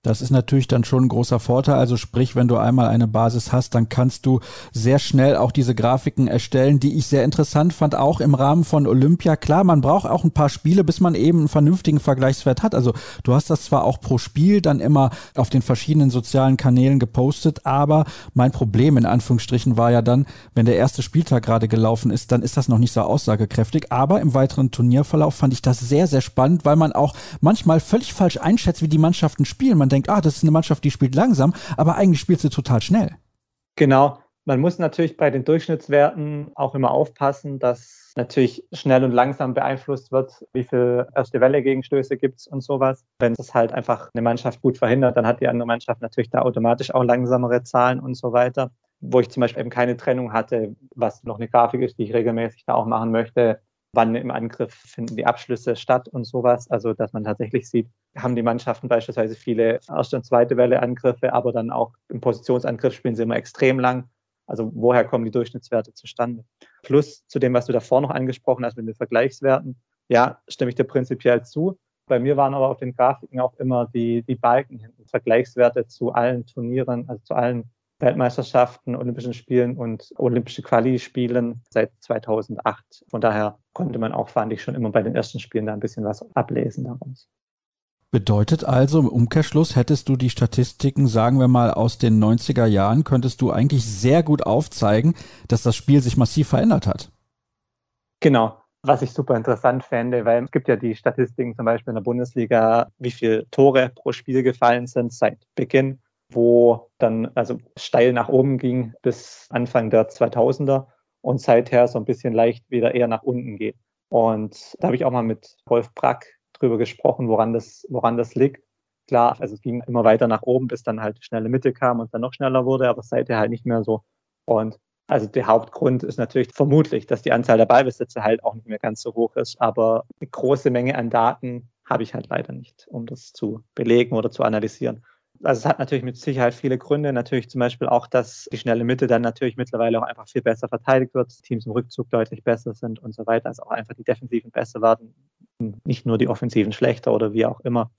Das ist natürlich dann schon ein großer Vorteil. Also sprich, wenn du einmal eine Basis hast, dann kannst du sehr schnell auch diese Grafiken erstellen, die ich sehr interessant fand, auch im Rahmen von Olympia. Klar, man braucht auch ein paar Spiele, bis man eben einen vernünftigen Vergleichswert hat. Also du hast das zwar auch pro Spiel dann immer auf den verschiedenen sozialen Kanälen gepostet, aber mein Problem in Anführungsstrichen war ja dann, wenn der erste Spieltag gerade gelaufen ist, dann ist das noch nicht so aussagekräftig. Aber im weiteren Turnierverlauf fand ich das sehr, sehr spannend, weil man auch manchmal völlig falsch einschätzt, wie die Mannschaften spielen. Man denkt, ah, das ist eine Mannschaft, die spielt langsam, aber eigentlich spielt sie total schnell. Genau. Man muss natürlich bei den Durchschnittswerten auch immer aufpassen, dass natürlich schnell und langsam beeinflusst wird, wie viel erste Welle Gegenstöße gibt es und sowas. Wenn es halt einfach eine Mannschaft gut verhindert, dann hat die andere Mannschaft natürlich da automatisch auch langsamere Zahlen und so weiter. Wo ich zum Beispiel eben keine Trennung hatte, was noch eine Grafik ist, die ich regelmäßig da auch machen möchte, wann im Angriff finden die Abschlüsse statt und sowas. Also, dass man tatsächlich sieht, haben die Mannschaften beispielsweise viele erste und zweite Welle Angriffe, aber dann auch im Positionsangriff spielen sie immer extrem lang. Also, woher kommen die Durchschnittswerte zustande? Plus zu dem, was du davor noch angesprochen hast mit den Vergleichswerten. Ja, stimme ich dir prinzipiell zu. Bei mir waren aber auf den Grafiken auch immer die, die Balken hinten, Vergleichswerte zu allen Turnieren, also zu allen Weltmeisterschaften, Olympischen Spielen und Olympische Quali-Spielen seit 2008. Von daher konnte man auch, fand ich, schon immer bei den ersten Spielen da ein bisschen was ablesen daraus. Bedeutet also im Umkehrschluss, hättest du die Statistiken, sagen wir mal, aus den 90er Jahren, könntest du eigentlich sehr gut aufzeigen, dass das Spiel sich massiv verändert hat. Genau. was ich super interessant fände, weil es gibt ja die Statistiken zum Beispiel in der Bundesliga, wie viele Tore pro Spiel gefallen sind seit Beginn, wo dann also steil nach oben ging bis Anfang der 2000er und seither so ein bisschen leicht wieder eher nach unten geht. Und da habe ich auch mal mit Wolf Brack drüber gesprochen, woran das, woran das liegt. Klar, also es ging immer weiter nach oben, bis dann halt schnelle Mitte kam und dann noch schneller wurde, aber seither halt nicht mehr so. Und also der Hauptgrund ist natürlich vermutlich, dass die Anzahl der Ballbesitze halt auch nicht mehr ganz so hoch ist. Aber eine große Menge an Daten habe ich halt leider nicht, um das zu belegen oder zu analysieren. Also es hat natürlich mit Sicherheit viele Gründe. Natürlich zum Beispiel auch, dass die schnelle Mitte dann natürlich mittlerweile auch einfach viel besser verteidigt wird, Teams im Rückzug deutlich besser sind und so weiter. Also auch einfach die Defensiven besser werden, nicht nur die Offensiven schlechter oder wie auch immer.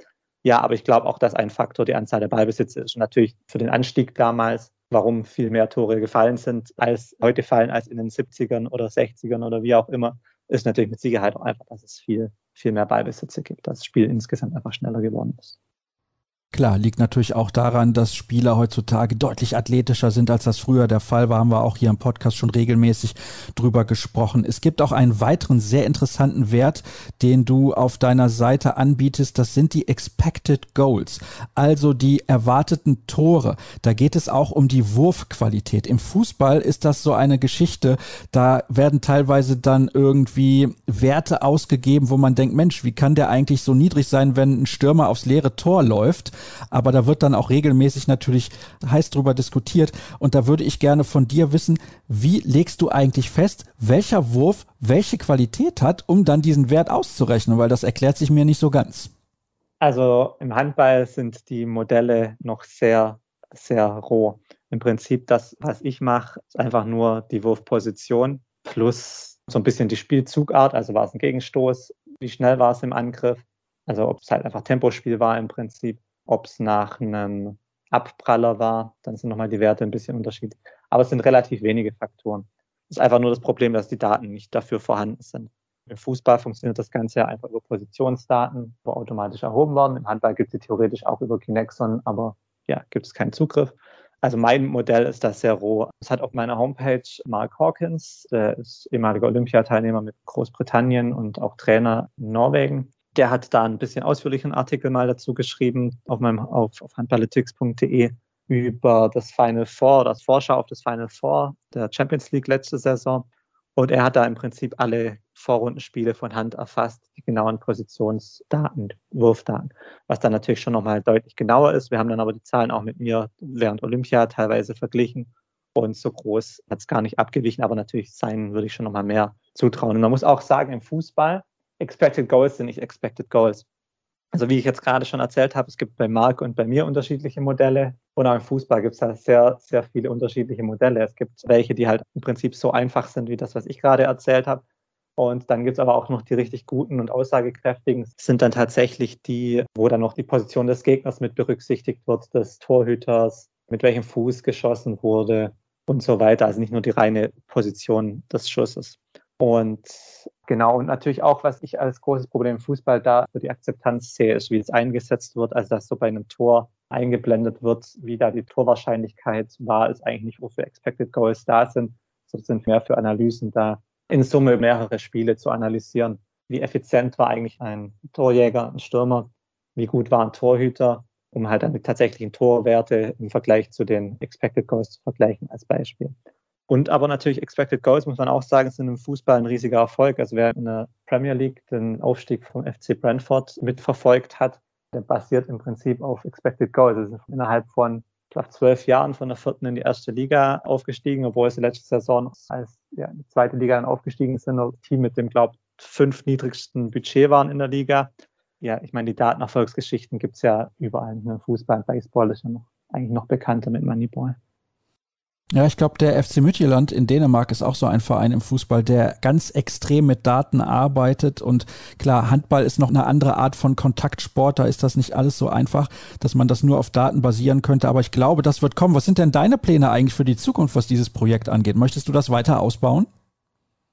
Ja, aber ich glaube auch, dass ein Faktor die Anzahl der Beibesitze ist. Und natürlich für den Anstieg damals, warum viel mehr Tore gefallen sind, als heute fallen als in den 70ern oder 60ern oder wie auch immer, ist natürlich mit Sicherheit auch einfach, dass es viel, viel mehr Ballbesitze gibt, dass das Spiel insgesamt einfach schneller geworden ist. Klar, liegt natürlich auch daran, dass Spieler heutzutage deutlich athletischer sind, als das früher der Fall war. Haben wir auch hier im Podcast schon regelmäßig drüber gesprochen. Es gibt auch einen weiteren sehr interessanten Wert, den du auf deiner Seite anbietest. Das sind die Expected Goals, also die erwarteten Tore. Da geht es auch um die Wurfqualität. Im Fußball ist das so eine Geschichte. Da werden teilweise dann irgendwie Werte ausgegeben, wo man denkt, Mensch, wie kann der eigentlich so niedrig sein, wenn ein Stürmer aufs leere Tor läuft? Aber da wird dann auch regelmäßig natürlich heiß drüber diskutiert. Und da würde ich gerne von dir wissen, wie legst du eigentlich fest, welcher Wurf welche Qualität hat, um dann diesen Wert auszurechnen? Weil das erklärt sich mir nicht so ganz. Also im Handball sind die Modelle noch sehr, sehr roh. Im Prinzip das, was ich mache, ist einfach nur die Wurfposition plus so ein bisschen die Spielzugart. Also war es ein Gegenstoß, wie schnell war es im Angriff, also ob es halt einfach Tempospiel war im Prinzip ob es nach einem Abpraller war, dann sind nochmal die Werte ein bisschen unterschiedlich. Aber es sind relativ wenige Faktoren. Es ist einfach nur das Problem, dass die Daten nicht dafür vorhanden sind. Im Fußball funktioniert das Ganze ja einfach über Positionsdaten, wo automatisch erhoben werden. Im Handball gibt es theoretisch auch über Kinexon, aber ja, gibt es keinen Zugriff. Also mein Modell ist das sehr roh. Es hat auf meiner Homepage Mark Hawkins, der ist ehemaliger Olympiateilnehmer mit Großbritannien und auch Trainer in Norwegen der hat da ein bisschen ausführlichen Artikel mal dazu geschrieben auf meinem auf, auf handballytics.de über das Final Four, das Vorschau auf das Final Four der Champions League letzte Saison. Und er hat da im Prinzip alle Vorrundenspiele von Hand erfasst, die genauen Positionsdaten, Wurfdaten, was dann natürlich schon nochmal deutlich genauer ist. Wir haben dann aber die Zahlen auch mit mir während Olympia teilweise verglichen und so groß hat es gar nicht abgewichen, aber natürlich sein würde ich schon nochmal mehr zutrauen. Und man muss auch sagen, im Fußball Expected Goals sind nicht Expected Goals. Also wie ich jetzt gerade schon erzählt habe, es gibt bei Marc und bei mir unterschiedliche Modelle und auch im Fußball gibt es da sehr, sehr viele unterschiedliche Modelle. Es gibt welche, die halt im Prinzip so einfach sind wie das, was ich gerade erzählt habe. Und dann gibt es aber auch noch die richtig guten und aussagekräftigen, sind dann tatsächlich die, wo dann noch die Position des Gegners mit berücksichtigt wird, des Torhüters, mit welchem Fuß geschossen wurde und so weiter. Also nicht nur die reine Position des Schusses. Und genau, und natürlich auch, was ich als großes Problem im Fußball da für die Akzeptanz sehe, ist, wie es eingesetzt wird, also dass so bei einem Tor eingeblendet wird, wie da die Torwahrscheinlichkeit war, ist eigentlich nicht, wofür Expected Goals da sind, sondern sind mehr für Analysen da, in Summe mehrere Spiele zu analysieren. Wie effizient war eigentlich ein Torjäger, ein Stürmer? Wie gut war ein Torhüter? Um halt dann die tatsächlichen Torwerte im Vergleich zu den Expected Goals zu vergleichen als Beispiel. Und aber natürlich Expected Goals, muss man auch sagen, sind im Fußball ein riesiger Erfolg. Also wer in der Premier League den Aufstieg vom FC Brentford mitverfolgt hat, der basiert im Prinzip auf Expected Goals. Also innerhalb von, ich glaube, zwölf Jahren von der vierten in die erste Liga aufgestiegen, obwohl sie letzte Saison als ja, die zweite Liga dann aufgestiegen sind. Ein Team mit dem, glaube ich, fünf niedrigsten Budget waren in der Liga. Ja, ich meine, die Datenerfolgsgeschichten gibt es ja überall. Ne? Fußball, Baseball ist ja noch eigentlich noch bekannter mit Moneyball. Ja, ich glaube, der FC Midtjylland in Dänemark ist auch so ein Verein im Fußball, der ganz extrem mit Daten arbeitet. Und klar, Handball ist noch eine andere Art von Kontaktsport. Da ist das nicht alles so einfach, dass man das nur auf Daten basieren könnte. Aber ich glaube, das wird kommen. Was sind denn deine Pläne eigentlich für die Zukunft, was dieses Projekt angeht? Möchtest du das weiter ausbauen?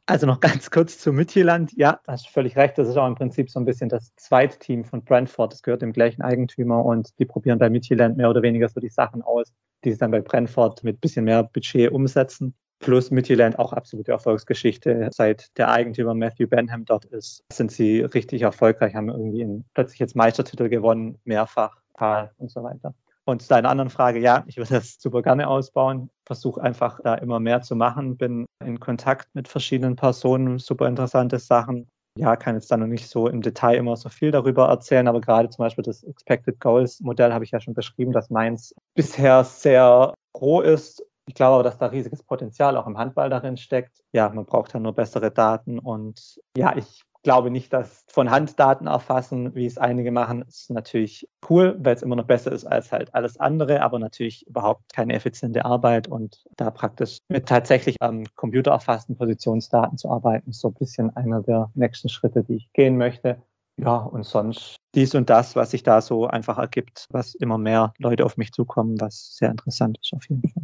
Also noch ganz kurz zu Midtjylland. Ja, hast völlig recht. Das ist auch im Prinzip so ein bisschen das zweite Team von Brentford. Das gehört dem gleichen Eigentümer und die probieren bei Midtjylland mehr oder weniger so die Sachen aus, die sie dann bei Brentford mit bisschen mehr Budget umsetzen. plus Midtjylland auch absolute Erfolgsgeschichte. Seit der Eigentümer Matthew Benham dort ist, sind sie richtig erfolgreich, haben irgendwie plötzlich jetzt Meistertitel gewonnen, mehrfach, Tal und so weiter. Und zu deiner anderen Frage, ja, ich würde das super gerne ausbauen. Versuche einfach da immer mehr zu machen. Bin in Kontakt mit verschiedenen Personen, super interessante Sachen. Ja, kann jetzt da noch nicht so im Detail immer so viel darüber erzählen, aber gerade zum Beispiel das Expected Goals Modell habe ich ja schon beschrieben, dass meins bisher sehr roh ist ich glaube aber, dass da riesiges Potenzial auch im Handball darin steckt. Ja, man braucht ja nur bessere Daten und ja, ich glaube nicht, dass von Hand Daten erfassen, wie es einige machen, ist natürlich cool, weil es immer noch besser ist als halt alles andere, aber natürlich überhaupt keine effiziente Arbeit und da praktisch mit tatsächlich am Computer erfassten Positionsdaten zu arbeiten, ist so ein bisschen einer der nächsten Schritte, die ich gehen möchte. Ja, und sonst dies und das, was sich da so einfach ergibt, was immer mehr Leute auf mich zukommen, was sehr interessant ist auf jeden Fall.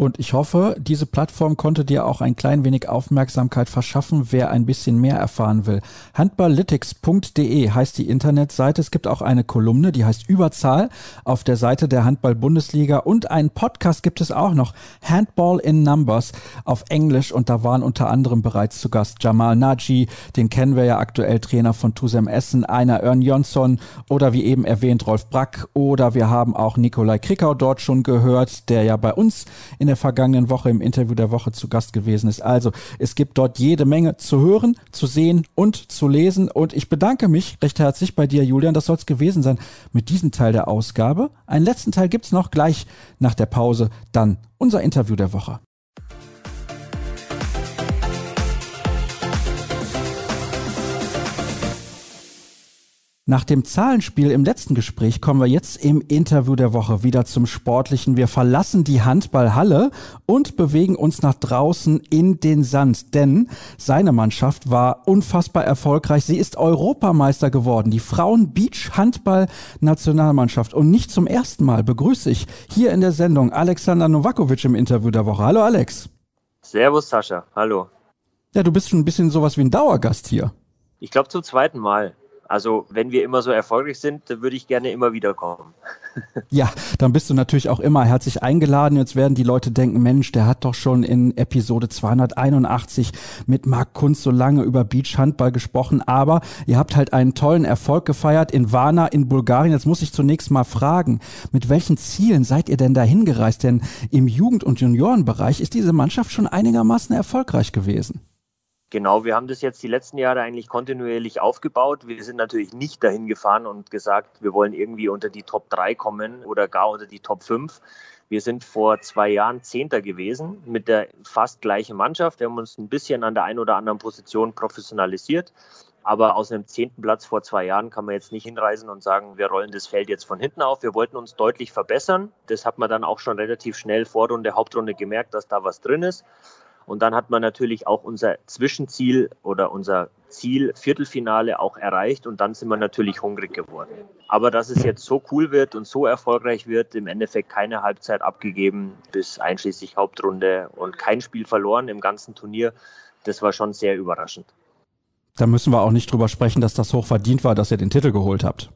Und ich hoffe, diese Plattform konnte dir auch ein klein wenig Aufmerksamkeit verschaffen, wer ein bisschen mehr erfahren will. Handballlytics.de heißt die Internetseite. Es gibt auch eine Kolumne, die heißt Überzahl auf der Seite der Handball-Bundesliga und einen Podcast gibt es auch noch, Handball in Numbers auf Englisch und da waren unter anderem bereits zu Gast Jamal Naji, den kennen wir ja aktuell Trainer von Tusem Essen, einer Ern Jonsson oder wie eben erwähnt Rolf Brack oder wir haben auch Nikolai Krikau dort schon gehört, der ja bei uns in der vergangenen Woche im Interview der Woche zu Gast gewesen ist. Also es gibt dort jede Menge zu hören, zu sehen und zu lesen. Und ich bedanke mich recht herzlich bei dir, Julian. Das soll es gewesen sein mit diesem Teil der Ausgabe. Einen letzten Teil gibt's noch gleich nach der Pause. Dann unser Interview der Woche. Nach dem Zahlenspiel im letzten Gespräch kommen wir jetzt im Interview der Woche wieder zum Sportlichen. Wir verlassen die Handballhalle und bewegen uns nach draußen in den Sand, denn seine Mannschaft war unfassbar erfolgreich. Sie ist Europameister geworden, die Frauen Beach Handball Nationalmannschaft. Und nicht zum ersten Mal begrüße ich hier in der Sendung Alexander Novakovic im Interview der Woche. Hallo Alex. Servus Sascha, hallo. Ja, du bist schon ein bisschen sowas wie ein Dauergast hier. Ich glaube zum zweiten Mal. Also wenn wir immer so erfolgreich sind, dann würde ich gerne immer wieder kommen. Ja, dann bist du natürlich auch immer herzlich eingeladen. Jetzt werden die Leute denken, Mensch, der hat doch schon in Episode 281 mit Marc Kunz so lange über Beachhandball gesprochen. Aber ihr habt halt einen tollen Erfolg gefeiert in Varna in Bulgarien. Jetzt muss ich zunächst mal fragen, mit welchen Zielen seid ihr denn da hingereist? Denn im Jugend- und Juniorenbereich ist diese Mannschaft schon einigermaßen erfolgreich gewesen. Genau, wir haben das jetzt die letzten Jahre eigentlich kontinuierlich aufgebaut. Wir sind natürlich nicht dahin gefahren und gesagt, wir wollen irgendwie unter die Top 3 kommen oder gar unter die Top 5. Wir sind vor zwei Jahren Zehnter gewesen mit der fast gleichen Mannschaft. Wir haben uns ein bisschen an der einen oder anderen Position professionalisiert. Aber aus einem zehnten Platz vor zwei Jahren kann man jetzt nicht hinreisen und sagen, wir rollen das Feld jetzt von hinten auf. Wir wollten uns deutlich verbessern. Das hat man dann auch schon relativ schnell Vorrunde, Hauptrunde gemerkt, dass da was drin ist. Und dann hat man natürlich auch unser Zwischenziel oder unser Ziel Viertelfinale auch erreicht und dann sind wir natürlich hungrig geworden. Aber dass es jetzt so cool wird und so erfolgreich wird, im Endeffekt keine Halbzeit abgegeben bis einschließlich Hauptrunde und kein Spiel verloren im ganzen Turnier, das war schon sehr überraschend. Da müssen wir auch nicht drüber sprechen, dass das hoch verdient war, dass ihr den Titel geholt habt.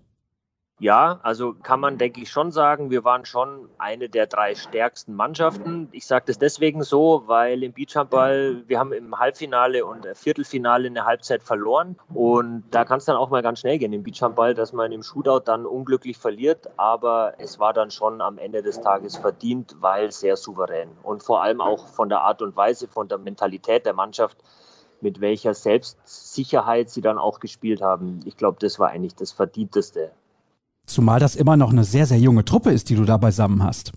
Ja, also kann man, denke ich, schon sagen, wir waren schon eine der drei stärksten Mannschaften. Ich sage das deswegen so, weil im Beachhandball, wir haben im Halbfinale und Viertelfinale eine Halbzeit verloren. Und da kann es dann auch mal ganz schnell gehen im Beachhandball, dass man im Shootout dann unglücklich verliert. Aber es war dann schon am Ende des Tages verdient, weil sehr souverän. Und vor allem auch von der Art und Weise, von der Mentalität der Mannschaft mit welcher Selbstsicherheit sie dann auch gespielt haben. Ich glaube, das war eigentlich das Verdienteste Zumal das immer noch eine sehr, sehr junge Truppe ist, die du da beisammen hast.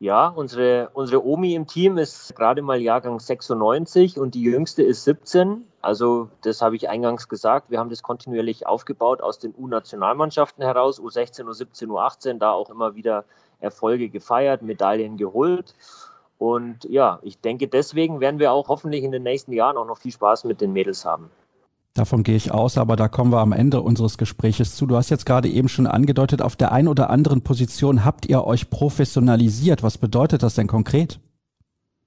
Ja, unsere, unsere Omi im Team ist gerade mal Jahrgang 96 und die jüngste ist 17. Also das habe ich eingangs gesagt. Wir haben das kontinuierlich aufgebaut aus den U-Nationalmannschaften heraus, U16, U17, U18, da auch immer wieder Erfolge gefeiert, Medaillen geholt. Und ja, ich denke, deswegen werden wir auch hoffentlich in den nächsten Jahren auch noch viel Spaß mit den Mädels haben. Davon gehe ich aus, aber da kommen wir am Ende unseres Gespräches zu. Du hast jetzt gerade eben schon angedeutet, auf der einen oder anderen Position habt ihr euch professionalisiert. Was bedeutet das denn konkret?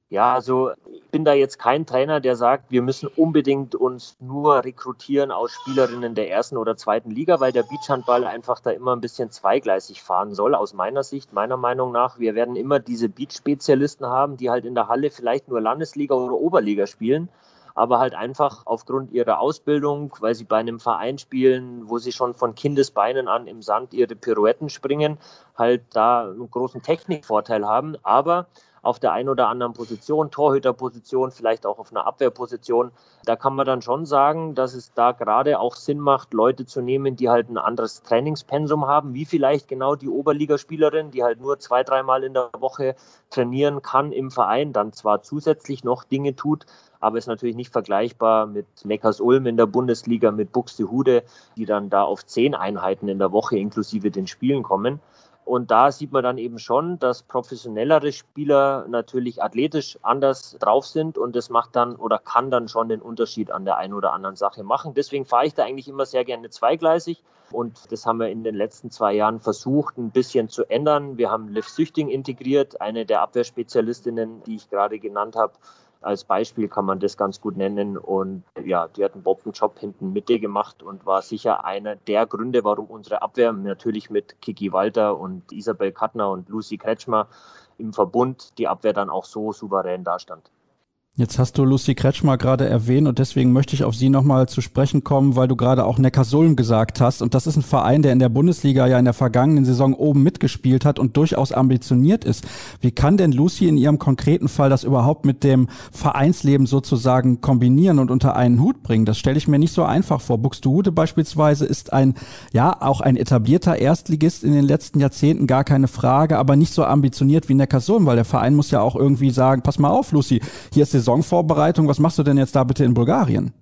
Ja, also ich bin da jetzt kein Trainer, der sagt, wir müssen unbedingt uns nur rekrutieren aus Spielerinnen der ersten oder zweiten Liga, weil der Beachhandball einfach da immer ein bisschen zweigleisig fahren soll, aus meiner Sicht, meiner Meinung nach. Wir werden immer diese Beach-Spezialisten haben, die halt in der Halle vielleicht nur Landesliga oder Oberliga spielen aber halt einfach aufgrund ihrer Ausbildung, weil sie bei einem Verein spielen, wo sie schon von Kindesbeinen an im Sand ihre Pirouetten springen, halt da einen großen Technikvorteil haben. Aber auf der einen oder anderen Position, Torhüterposition, vielleicht auch auf einer Abwehrposition. Da kann man dann schon sagen, dass es da gerade auch Sinn macht, Leute zu nehmen, die halt ein anderes Trainingspensum haben, wie vielleicht genau die Oberligaspielerin, die halt nur zwei, dreimal in der Woche trainieren kann im Verein, dann zwar zusätzlich noch Dinge tut, aber ist natürlich nicht vergleichbar mit Neckars-Ulm in der Bundesliga, mit Buxtehude, die dann da auf zehn Einheiten in der Woche inklusive den Spielen kommen. Und da sieht man dann eben schon, dass professionellere Spieler natürlich athletisch anders drauf sind und das macht dann oder kann dann schon den Unterschied an der einen oder anderen Sache machen. Deswegen fahre ich da eigentlich immer sehr gerne zweigleisig und das haben wir in den letzten zwei Jahren versucht, ein bisschen zu ändern. Wir haben Liv Süchting integriert, eine der Abwehrspezialistinnen, die ich gerade genannt habe als Beispiel kann man das ganz gut nennen. Und ja, die hat einen Bombenjob hinten Mitte gemacht und war sicher einer der Gründe, warum unsere Abwehr natürlich mit Kiki Walter und Isabel Kattner und Lucy Kretschmer im Verbund die Abwehr dann auch so souverän dastand. Jetzt hast du Lucy Kretschmer gerade erwähnt und deswegen möchte ich auf sie nochmal zu sprechen kommen, weil du gerade auch Neckarsulm gesagt hast. Und das ist ein Verein, der in der Bundesliga ja in der vergangenen Saison oben mitgespielt hat und durchaus ambitioniert ist. Wie kann denn Lucy in ihrem konkreten Fall das überhaupt mit dem Vereinsleben sozusagen kombinieren und unter einen Hut bringen? Das stelle ich mir nicht so einfach vor. Buxtehude beispielsweise ist ein, ja, auch ein etablierter Erstligist in den letzten Jahrzehnten, gar keine Frage, aber nicht so ambitioniert wie Neckarsulm, weil der Verein muss ja auch irgendwie sagen, pass mal auf, Lucy, hier ist Saisonvorbereitung. Was machst du denn jetzt da bitte in Bulgarien?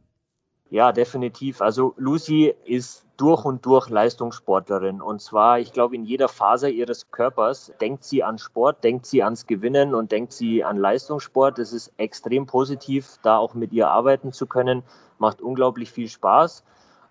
Ja, definitiv. Also Lucy ist durch und durch Leistungssportlerin. Und zwar, ich glaube, in jeder Phase ihres Körpers denkt sie an Sport, denkt sie ans Gewinnen und denkt sie an Leistungssport. Das ist extrem positiv, da auch mit ihr arbeiten zu können. Macht unglaublich viel Spaß.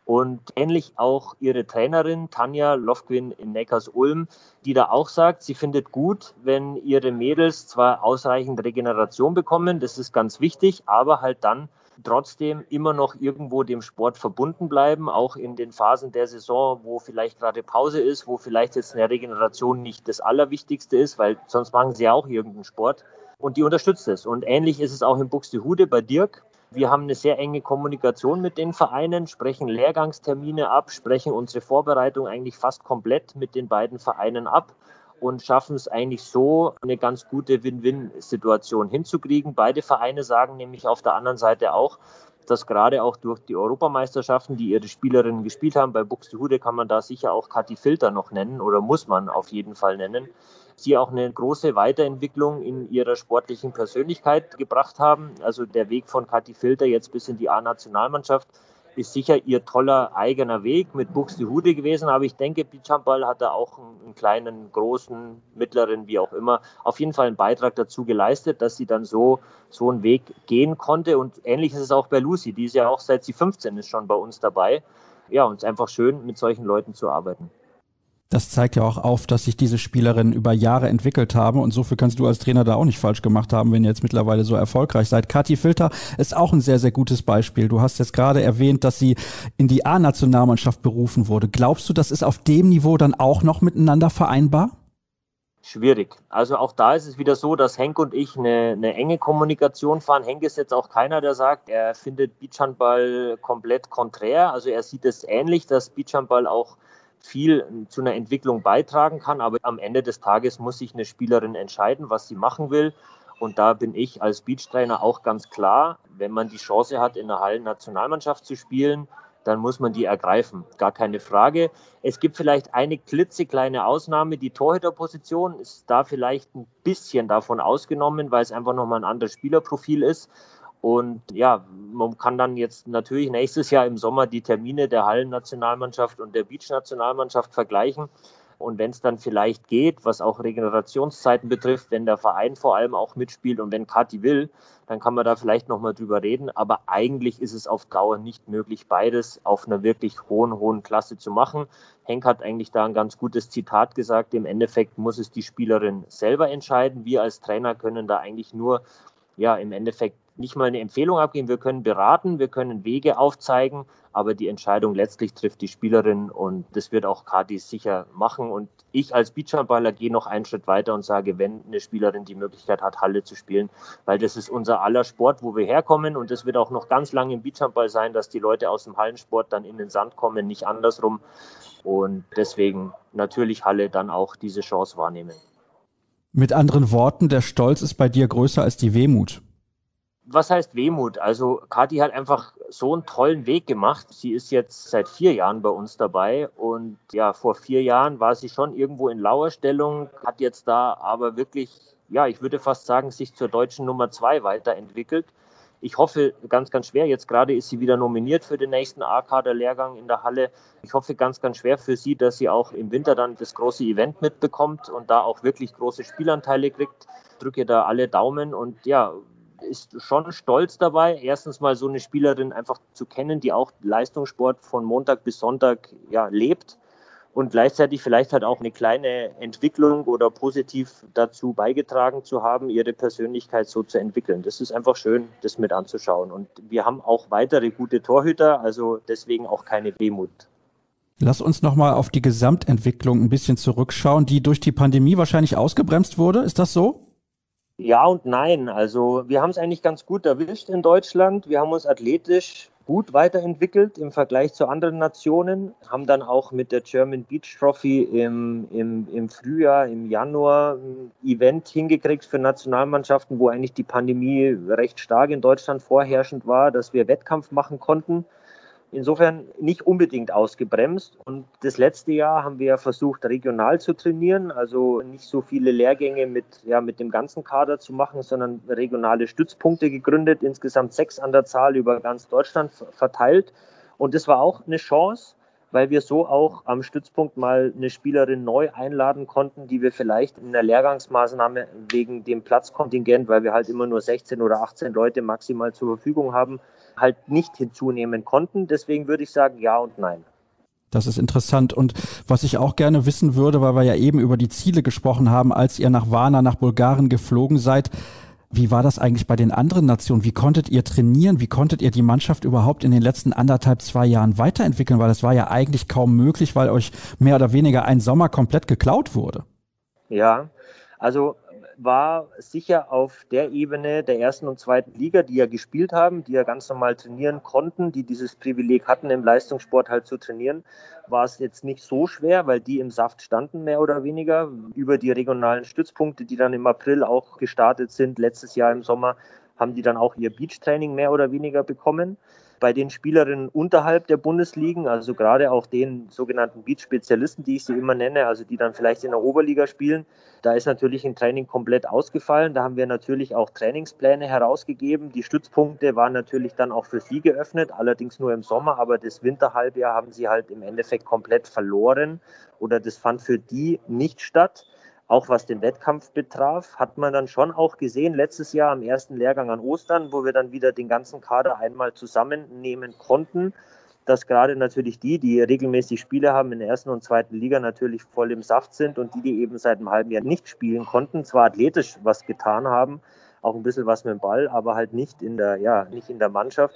Und ähnlich auch ihre Trainerin Tanja Lofquin in Neckars-Ulm, die da auch sagt, sie findet gut, wenn ihre Mädels zwar ausreichend Regeneration bekommen, das ist ganz wichtig, aber halt dann trotzdem immer noch irgendwo dem Sport verbunden bleiben, auch in den Phasen der Saison, wo vielleicht gerade Pause ist, wo vielleicht jetzt eine Regeneration nicht das Allerwichtigste ist, weil sonst machen sie ja auch irgendeinen Sport. Und die unterstützt es. Und ähnlich ist es auch in Buxtehude bei Dirk. Wir haben eine sehr enge Kommunikation mit den Vereinen, sprechen Lehrgangstermine ab, sprechen unsere Vorbereitung eigentlich fast komplett mit den beiden Vereinen ab und schaffen es eigentlich so, eine ganz gute Win-Win-Situation hinzukriegen. Beide Vereine sagen nämlich auf der anderen Seite auch, dass gerade auch durch die Europameisterschaften, die ihre Spielerinnen gespielt haben, bei Buxtehude kann man da sicher auch Kathi Filter noch nennen oder muss man auf jeden Fall nennen, sie auch eine große Weiterentwicklung in ihrer sportlichen Persönlichkeit gebracht haben. Also der Weg von Kathi Filter jetzt bis in die A-Nationalmannschaft ist sicher ihr toller eigener Weg mit Buxtehude gewesen, aber ich denke, Beachhandball hat da auch einen kleinen, großen, mittleren, wie auch immer, auf jeden Fall einen Beitrag dazu geleistet, dass sie dann so, so einen Weg gehen konnte und ähnlich ist es auch bei Lucy, die ist ja auch seit sie 15 ist schon bei uns dabei. Ja, und es ist einfach schön, mit solchen Leuten zu arbeiten das zeigt ja auch auf, dass sich diese Spielerinnen über Jahre entwickelt haben und so viel kannst du als Trainer da auch nicht falsch gemacht haben, wenn ihr jetzt mittlerweile so erfolgreich seid. Kathi Filter ist auch ein sehr, sehr gutes Beispiel. Du hast jetzt gerade erwähnt, dass sie in die A-Nationalmannschaft berufen wurde. Glaubst du, das ist auf dem Niveau dann auch noch miteinander vereinbar? Schwierig. Also auch da ist es wieder so, dass Henk und ich eine, eine enge Kommunikation fahren. Henk ist jetzt auch keiner, der sagt, er findet Beachhandball komplett konträr. Also er sieht es ähnlich, dass Beachhandball auch viel zu einer Entwicklung beitragen kann. Aber am Ende des Tages muss sich eine Spielerin entscheiden, was sie machen will. Und da bin ich als Beachtrainer auch ganz klar, wenn man die Chance hat, in der Hallen-Nationalmannschaft zu spielen, dann muss man die ergreifen. Gar keine Frage. Es gibt vielleicht eine klitzekleine Ausnahme. Die Torhüterposition ist da vielleicht ein bisschen davon ausgenommen, weil es einfach nochmal ein anderes Spielerprofil ist. Und ja, man kann dann jetzt natürlich nächstes Jahr im Sommer die Termine der Hallennationalmannschaft und der Beach-Nationalmannschaft vergleichen. Und wenn es dann vielleicht geht, was auch Regenerationszeiten betrifft, wenn der Verein vor allem auch mitspielt und wenn Kathi will, dann kann man da vielleicht nochmal drüber reden. Aber eigentlich ist es auf Dauer nicht möglich, beides auf einer wirklich hohen, hohen Klasse zu machen. Henk hat eigentlich da ein ganz gutes Zitat gesagt. Im Endeffekt muss es die Spielerin selber entscheiden. Wir als Trainer können da eigentlich nur ja, im Endeffekt nicht mal eine Empfehlung abgeben. Wir können beraten, wir können Wege aufzeigen, aber die Entscheidung letztlich trifft die Spielerin und das wird auch Kati sicher machen. Und ich als Beachhandballer gehe noch einen Schritt weiter und sage, wenn eine Spielerin die Möglichkeit hat, Halle zu spielen, weil das ist unser aller Sport, wo wir herkommen und es wird auch noch ganz lange im Beachhandball sein, dass die Leute aus dem Hallensport dann in den Sand kommen, nicht andersrum. Und deswegen natürlich Halle dann auch diese Chance wahrnehmen. Mit anderen Worten, der Stolz ist bei dir größer als die Wehmut was heißt Wehmut? Also Kathi hat einfach so einen tollen Weg gemacht. Sie ist jetzt seit vier Jahren bei uns dabei und ja, vor vier Jahren war sie schon irgendwo in Lauerstellung, hat jetzt da aber wirklich, ja, ich würde fast sagen, sich zur deutschen Nummer zwei weiterentwickelt. Ich hoffe ganz, ganz schwer, jetzt gerade ist sie wieder nominiert für den nächsten A-Kader-Lehrgang in der Halle. Ich hoffe ganz, ganz schwer für sie, dass sie auch im Winter dann das große Event mitbekommt und da auch wirklich große Spielanteile kriegt. Drücke da alle Daumen und ja, ist schon stolz dabei, erstens mal so eine Spielerin einfach zu kennen, die auch Leistungssport von Montag bis Sonntag ja, lebt und gleichzeitig vielleicht halt auch eine kleine Entwicklung oder positiv dazu beigetragen zu haben, ihre Persönlichkeit so zu entwickeln. Das ist einfach schön, das mit anzuschauen. Und wir haben auch weitere gute Torhüter, also deswegen auch keine Wehmut. Lass uns nochmal auf die Gesamtentwicklung ein bisschen zurückschauen, die durch die Pandemie wahrscheinlich ausgebremst wurde. Ist das so? Ja und nein. Also wir haben es eigentlich ganz gut erwischt in Deutschland. Wir haben uns athletisch gut weiterentwickelt im Vergleich zu anderen Nationen, haben dann auch mit der German Beach Trophy im, im, im Frühjahr, im Januar ein Event hingekriegt für Nationalmannschaften, wo eigentlich die Pandemie recht stark in Deutschland vorherrschend war, dass wir Wettkampf machen konnten. Insofern nicht unbedingt ausgebremst. Und das letzte Jahr haben wir versucht, regional zu trainieren, also nicht so viele Lehrgänge mit, ja, mit dem ganzen Kader zu machen, sondern regionale Stützpunkte gegründet, insgesamt sechs an der Zahl über ganz Deutschland verteilt. Und das war auch eine Chance, weil wir so auch am Stützpunkt mal eine Spielerin neu einladen konnten, die wir vielleicht in der Lehrgangsmaßnahme wegen dem Platzkontingent, weil wir halt immer nur 16 oder 18 Leute maximal zur Verfügung haben, halt nicht hinzunehmen konnten. Deswegen würde ich sagen ja und nein. Das ist interessant. Und was ich auch gerne wissen würde, weil wir ja eben über die Ziele gesprochen haben, als ihr nach Varna, nach Bulgarien geflogen seid, wie war das eigentlich bei den anderen Nationen? Wie konntet ihr trainieren? Wie konntet ihr die Mannschaft überhaupt in den letzten anderthalb, zwei Jahren weiterentwickeln? Weil es war ja eigentlich kaum möglich, weil euch mehr oder weniger ein Sommer komplett geklaut wurde. Ja, also war sicher auf der Ebene der ersten und zweiten Liga, die ja gespielt haben, die ja ganz normal trainieren konnten, die dieses Privileg hatten, im Leistungssport halt zu trainieren, war es jetzt nicht so schwer, weil die im Saft standen, mehr oder weniger, über die regionalen Stützpunkte, die dann im April auch gestartet sind, letztes Jahr im Sommer, haben die dann auch ihr Beachtraining mehr oder weniger bekommen bei den Spielerinnen unterhalb der Bundesligen, also gerade auch den sogenannten Beat-Spezialisten, die ich sie immer nenne, also die dann vielleicht in der Oberliga spielen, da ist natürlich ein Training komplett ausgefallen. Da haben wir natürlich auch Trainingspläne herausgegeben. Die Stützpunkte waren natürlich dann auch für sie geöffnet, allerdings nur im Sommer, aber das Winterhalbjahr haben sie halt im Endeffekt komplett verloren oder das fand für die nicht statt. Auch was den Wettkampf betraf, hat man dann schon auch gesehen, letztes Jahr am ersten Lehrgang an Ostern, wo wir dann wieder den ganzen Kader einmal zusammennehmen konnten, dass gerade natürlich die, die regelmäßig Spiele haben in der ersten und zweiten Liga, natürlich voll im Saft sind und die, die eben seit einem halben Jahr nicht spielen konnten, zwar athletisch was getan haben, auch ein bisschen was mit dem Ball, aber halt nicht in der, ja, nicht in der Mannschaft,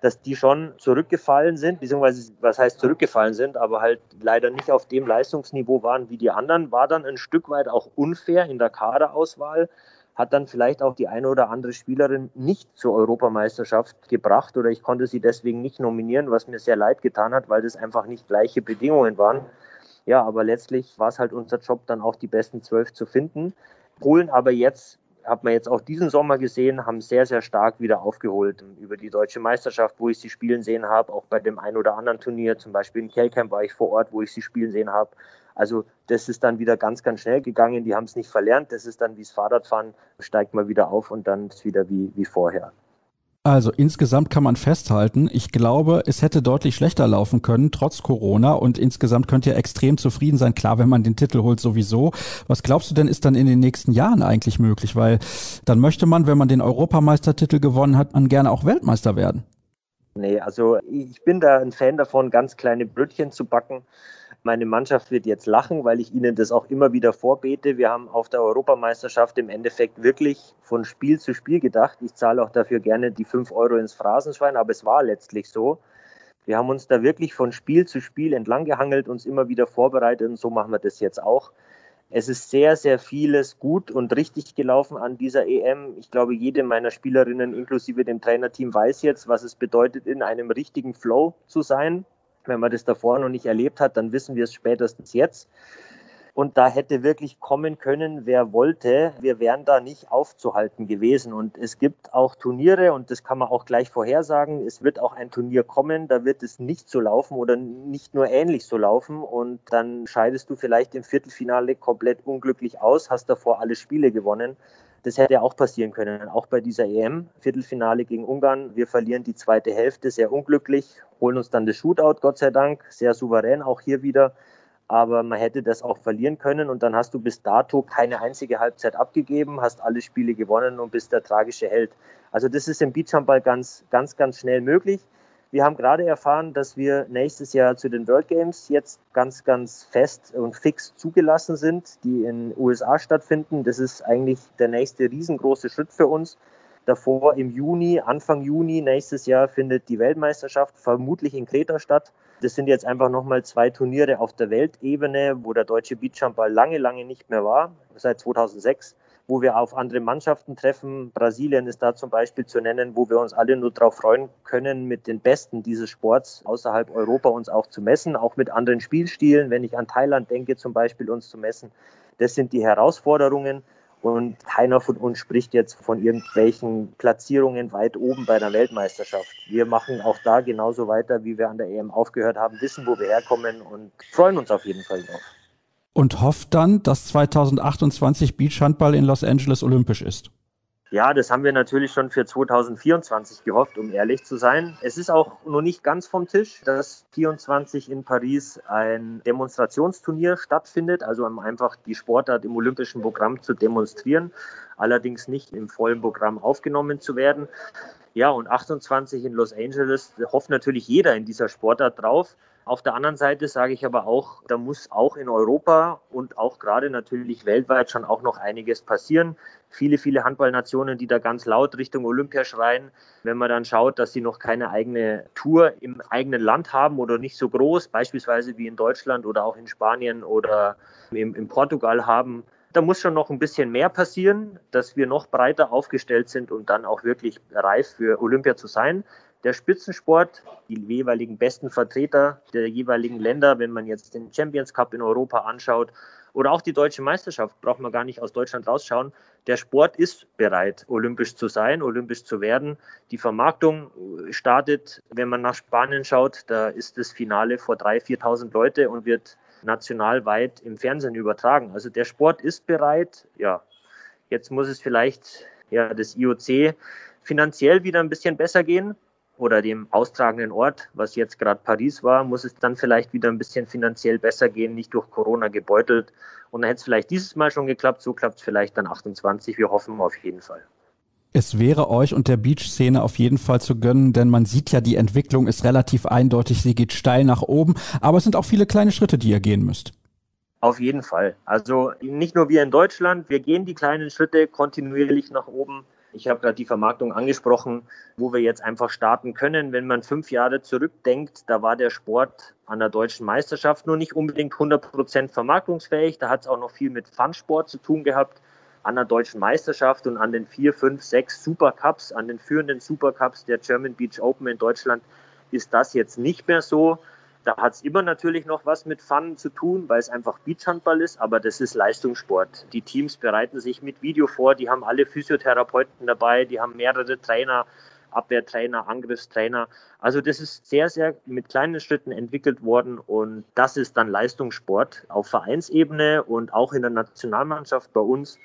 dass die schon zurückgefallen sind, beziehungsweise was heißt zurückgefallen sind, aber halt leider nicht auf dem Leistungsniveau waren wie die anderen, war dann ein Stück weit auch unfair in der Kaderauswahl, hat dann vielleicht auch die eine oder andere Spielerin nicht zur Europameisterschaft gebracht oder ich konnte sie deswegen nicht nominieren, was mir sehr leid getan hat, weil das einfach nicht gleiche Bedingungen waren. Ja, aber letztlich war es halt unser Job, dann auch die besten zwölf zu finden. Polen aber jetzt hat man jetzt auch diesen Sommer gesehen, haben sehr, sehr stark wieder aufgeholt über die deutsche Meisterschaft, wo ich sie spielen sehen habe, auch bei dem einen oder anderen Turnier, zum Beispiel in Kelkheim war ich vor Ort, wo ich sie spielen sehen habe. Also das ist dann wieder ganz, ganz schnell gegangen, die haben es nicht verlernt, das ist dann wie das Fahrradfahren, steigt mal wieder auf und dann ist wieder wie, wie vorher. Also insgesamt kann man festhalten, ich glaube, es hätte deutlich schlechter laufen können, trotz Corona. Und insgesamt könnt ihr extrem zufrieden sein. Klar, wenn man den Titel holt, sowieso. Was glaubst du denn, ist dann in den nächsten Jahren eigentlich möglich? Weil dann möchte man, wenn man den Europameistertitel gewonnen hat, dann gerne auch Weltmeister werden. Nee, also ich bin da ein Fan davon, ganz kleine Brötchen zu backen Meine Mannschaft wird jetzt lachen, weil ich ihnen das auch immer wieder vorbete. Wir haben auf der Europameisterschaft im Endeffekt wirklich von Spiel zu Spiel gedacht. Ich zahle auch dafür gerne die 5 Euro ins Phrasenschwein, aber es war letztlich so. Wir haben uns da wirklich von Spiel zu Spiel entlang gehangelt, uns immer wieder vorbereitet und so machen wir das jetzt auch. Es ist sehr, sehr vieles gut und richtig gelaufen an dieser EM. Ich glaube, jede meiner Spielerinnen inklusive dem Trainerteam weiß jetzt, was es bedeutet, in einem richtigen Flow zu sein. Wenn man das davor noch nicht erlebt hat, dann wissen wir es spätestens jetzt. Und da hätte wirklich kommen können, wer wollte. Wir wären da nicht aufzuhalten gewesen. Und es gibt auch Turniere, und das kann man auch gleich vorhersagen. Es wird auch ein Turnier kommen, da wird es nicht so laufen oder nicht nur ähnlich so laufen. Und dann scheidest du vielleicht im Viertelfinale komplett unglücklich aus, hast davor alle Spiele gewonnen. Das hätte auch passieren können, auch bei dieser EM. Viertelfinale gegen Ungarn. Wir verlieren die zweite Hälfte sehr unglücklich, holen uns dann das Shootout, Gott sei Dank, sehr souverän auch hier wieder aber man hätte das auch verlieren können und dann hast du bis dato keine einzige Halbzeit abgegeben, hast alle Spiele gewonnen und bist der tragische Held. Also das ist im Beachhandball ganz, ganz, ganz schnell möglich. Wir haben gerade erfahren, dass wir nächstes Jahr zu den World Games jetzt ganz, ganz fest und fix zugelassen sind, die in USA stattfinden. Das ist eigentlich der nächste riesengroße Schritt für uns. Davor im Juni, Anfang Juni nächstes Jahr findet die Weltmeisterschaft vermutlich in Kreta statt. Das sind jetzt einfach nochmal zwei Turniere auf der Weltebene, wo der deutsche Beachhandball lange, lange nicht mehr war, seit 2006, wo wir auf andere Mannschaften treffen. Brasilien ist da zum Beispiel zu nennen, wo wir uns alle nur darauf freuen können, mit den Besten dieses Sports außerhalb Europa uns auch zu messen, auch mit anderen Spielstilen. Wenn ich an Thailand denke, zum Beispiel uns zu messen, das sind die Herausforderungen. Und keiner von uns spricht jetzt von irgendwelchen Platzierungen weit oben bei der Weltmeisterschaft. Wir machen auch da genauso weiter, wie wir an der EM aufgehört haben, wissen, wo wir herkommen und freuen uns auf jeden Fall drauf. Und hofft dann, dass 2028 Beachhandball in Los Angeles olympisch ist. Ja, das haben wir natürlich schon für 2024 gehofft, um ehrlich zu sein. Es ist auch noch nicht ganz vom Tisch, dass 24 in Paris ein Demonstrationsturnier stattfindet, also um einfach die Sportart im olympischen Programm zu demonstrieren, allerdings nicht im vollen Programm aufgenommen zu werden. Ja, und 28 in Los Angeles hofft natürlich jeder in dieser Sportart drauf. Auf der anderen Seite sage ich aber auch, da muss auch in Europa und auch gerade natürlich weltweit schon auch noch einiges passieren. Viele, viele Handballnationen, die da ganz laut Richtung Olympia schreien. Wenn man dann schaut, dass sie noch keine eigene Tour im eigenen Land haben oder nicht so groß, beispielsweise wie in Deutschland oder auch in Spanien oder in, in Portugal haben, da muss schon noch ein bisschen mehr passieren, dass wir noch breiter aufgestellt sind und dann auch wirklich reif für Olympia zu sein der Spitzensport, die jeweiligen besten Vertreter der jeweiligen Länder, wenn man jetzt den Champions Cup in Europa anschaut oder auch die deutsche Meisterschaft, braucht man gar nicht aus Deutschland rausschauen. Der Sport ist bereit, olympisch zu sein, olympisch zu werden. Die Vermarktung startet, wenn man nach Spanien schaut, da ist das Finale vor 3.000, 4.000 Leute und wird nationalweit im Fernsehen übertragen. Also der Sport ist bereit. Ja, jetzt muss es vielleicht ja, das IOC finanziell wieder ein bisschen besser gehen oder dem austragenden Ort, was jetzt gerade Paris war, muss es dann vielleicht wieder ein bisschen finanziell besser gehen, nicht durch Corona gebeutelt. Und dann hätte es vielleicht dieses Mal schon geklappt, so klappt es vielleicht dann 28. Wir hoffen auf jeden Fall. Es wäre euch und der Beach-Szene auf jeden Fall zu gönnen, denn man sieht ja, die Entwicklung ist relativ eindeutig, sie geht steil nach oben, aber es sind auch viele kleine Schritte, die ihr gehen müsst. Auf jeden Fall. Also nicht nur wir in Deutschland, wir gehen die kleinen Schritte kontinuierlich nach oben. Ich habe gerade die Vermarktung angesprochen, wo wir jetzt einfach starten können. Wenn man fünf Jahre zurückdenkt, da war der Sport an der deutschen Meisterschaft nur nicht unbedingt 100 Prozent vermarktungsfähig. Da hat es auch noch viel mit Funsport zu tun gehabt. An der deutschen Meisterschaft und an den vier, fünf, sechs Supercups, an den führenden Supercups der German Beach Open in Deutschland ist das jetzt nicht mehr so. Da hat es immer natürlich noch was mit Fun zu tun, weil es einfach Beachhandball ist, aber das ist Leistungssport. Die Teams bereiten sich mit Video vor, die haben alle Physiotherapeuten dabei, die haben mehrere Trainer, Abwehrtrainer, Angriffstrainer. Also das ist sehr, sehr mit kleinen Schritten entwickelt worden und das ist dann Leistungssport auf Vereinsebene und auch in der Nationalmannschaft bei uns.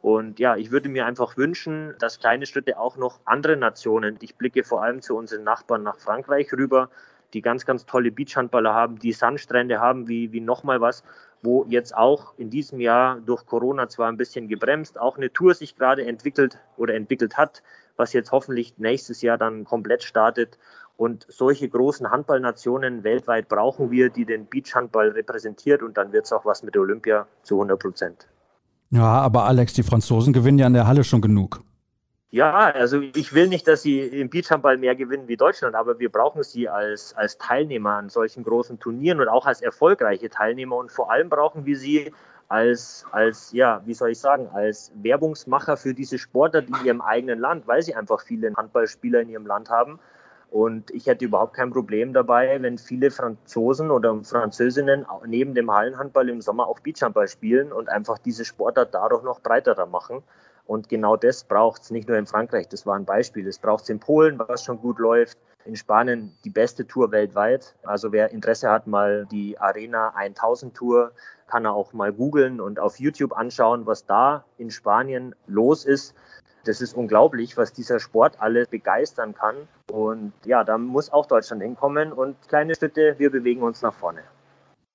Und ja, ich würde mir einfach wünschen, dass kleine Schritte auch noch andere Nationen, ich blicke vor allem zu unseren Nachbarn nach Frankreich rüber, die ganz, ganz tolle Beachhandballer haben, die Sandstrände haben, wie, wie nochmal was, wo jetzt auch in diesem Jahr durch Corona zwar ein bisschen gebremst, auch eine Tour sich gerade entwickelt oder entwickelt hat, was jetzt hoffentlich nächstes Jahr dann komplett startet. Und solche großen Handballnationen weltweit brauchen wir, die den Beachhandball repräsentiert. Und dann wird es auch was mit der Olympia zu 100 Prozent. Ja, aber Alex, die Franzosen gewinnen ja in der Halle schon genug. Ja, also ich will nicht, dass sie im Beachhandball mehr gewinnen wie Deutschland, aber wir brauchen sie als, als Teilnehmer an solchen großen Turnieren und auch als erfolgreiche Teilnehmer. Und vor allem brauchen wir sie als, als, ja, wie soll ich sagen, als Werbungsmacher für diese Sportler in ihrem eigenen Land, weil sie einfach viele Handballspieler in ihrem Land haben. Und ich hätte überhaupt kein Problem dabei, wenn viele Franzosen oder Französinnen neben dem Hallenhandball im Sommer auch Beachhandball spielen und einfach diese Sportart dadurch noch breiterer machen. Und genau das braucht es nicht nur in Frankreich, das war ein Beispiel. Es braucht es in Polen, was schon gut läuft. In Spanien die beste Tour weltweit. Also wer Interesse hat, mal die Arena 1000 Tour, kann er auch mal googeln und auf YouTube anschauen, was da in Spanien los ist. Das ist unglaublich, was dieser Sport alles begeistern kann. Und ja, da muss auch Deutschland hinkommen und kleine Schritte, wir bewegen uns nach vorne.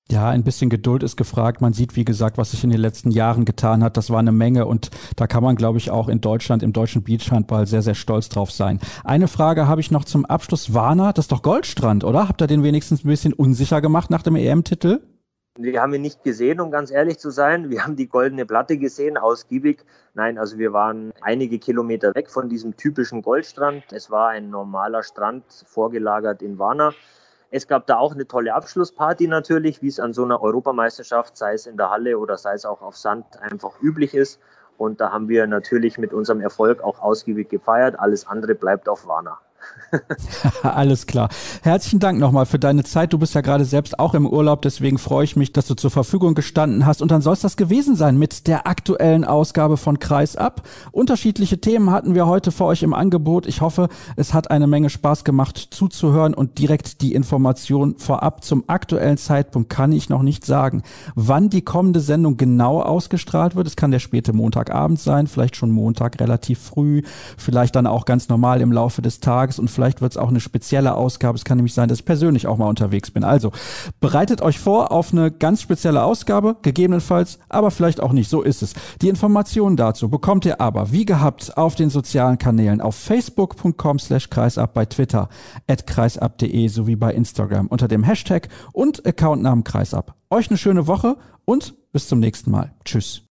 Ja, ein bisschen Geduld ist gefragt. Man sieht, wie gesagt, was sich in den letzten Jahren getan hat. Das war eine Menge und da kann man, glaube ich, auch in Deutschland, im deutschen Beachhandball sehr, sehr stolz drauf sein. Eine Frage habe ich noch zum Abschluss. Warner, das ist doch Goldstrand, oder? Habt ihr den wenigstens ein bisschen unsicher gemacht nach dem EM-Titel? Wir haben ihn nicht gesehen, um ganz ehrlich zu sein. Wir haben die goldene Platte gesehen, ausgiebig. Nein, also wir waren einige Kilometer weg von diesem typischen Goldstrand. Es war ein normaler Strand, vorgelagert in Warna. Es gab da auch eine tolle Abschlussparty natürlich, wie es an so einer Europameisterschaft, sei es in der Halle oder sei es auch auf Sand, einfach üblich ist. Und da haben wir natürlich mit unserem Erfolg auch ausgiebig gefeiert. Alles andere bleibt auf Warna. Alles klar. Herzlichen Dank nochmal für deine Zeit. Du bist ja gerade selbst auch im Urlaub, deswegen freue ich mich, dass du zur Verfügung gestanden hast. Und dann soll es das gewesen sein mit der aktuellen Ausgabe von Kreis ab. Unterschiedliche Themen hatten wir heute für euch im Angebot. Ich hoffe, es hat eine Menge Spaß gemacht zuzuhören und direkt die Information vorab zum aktuellen Zeitpunkt kann ich noch nicht sagen. Wann die kommende Sendung genau ausgestrahlt wird, es kann der späte Montagabend sein, vielleicht schon Montag relativ früh, vielleicht dann auch ganz normal im Laufe des Tages Tages und vielleicht wird es auch eine spezielle Ausgabe. Es kann nämlich sein, dass ich persönlich auch mal unterwegs bin. Also bereitet euch vor auf eine ganz spezielle Ausgabe, gegebenenfalls, aber vielleicht auch nicht. So ist es. Die Informationen dazu bekommt ihr aber, wie gehabt, auf den sozialen Kanälen auf facebook.com slash kreisab, bei Twitter at kreisab.de sowie bei Instagram unter dem Hashtag und Accountnamen kreisab. Euch eine schöne Woche und bis zum nächsten Mal. Tschüss.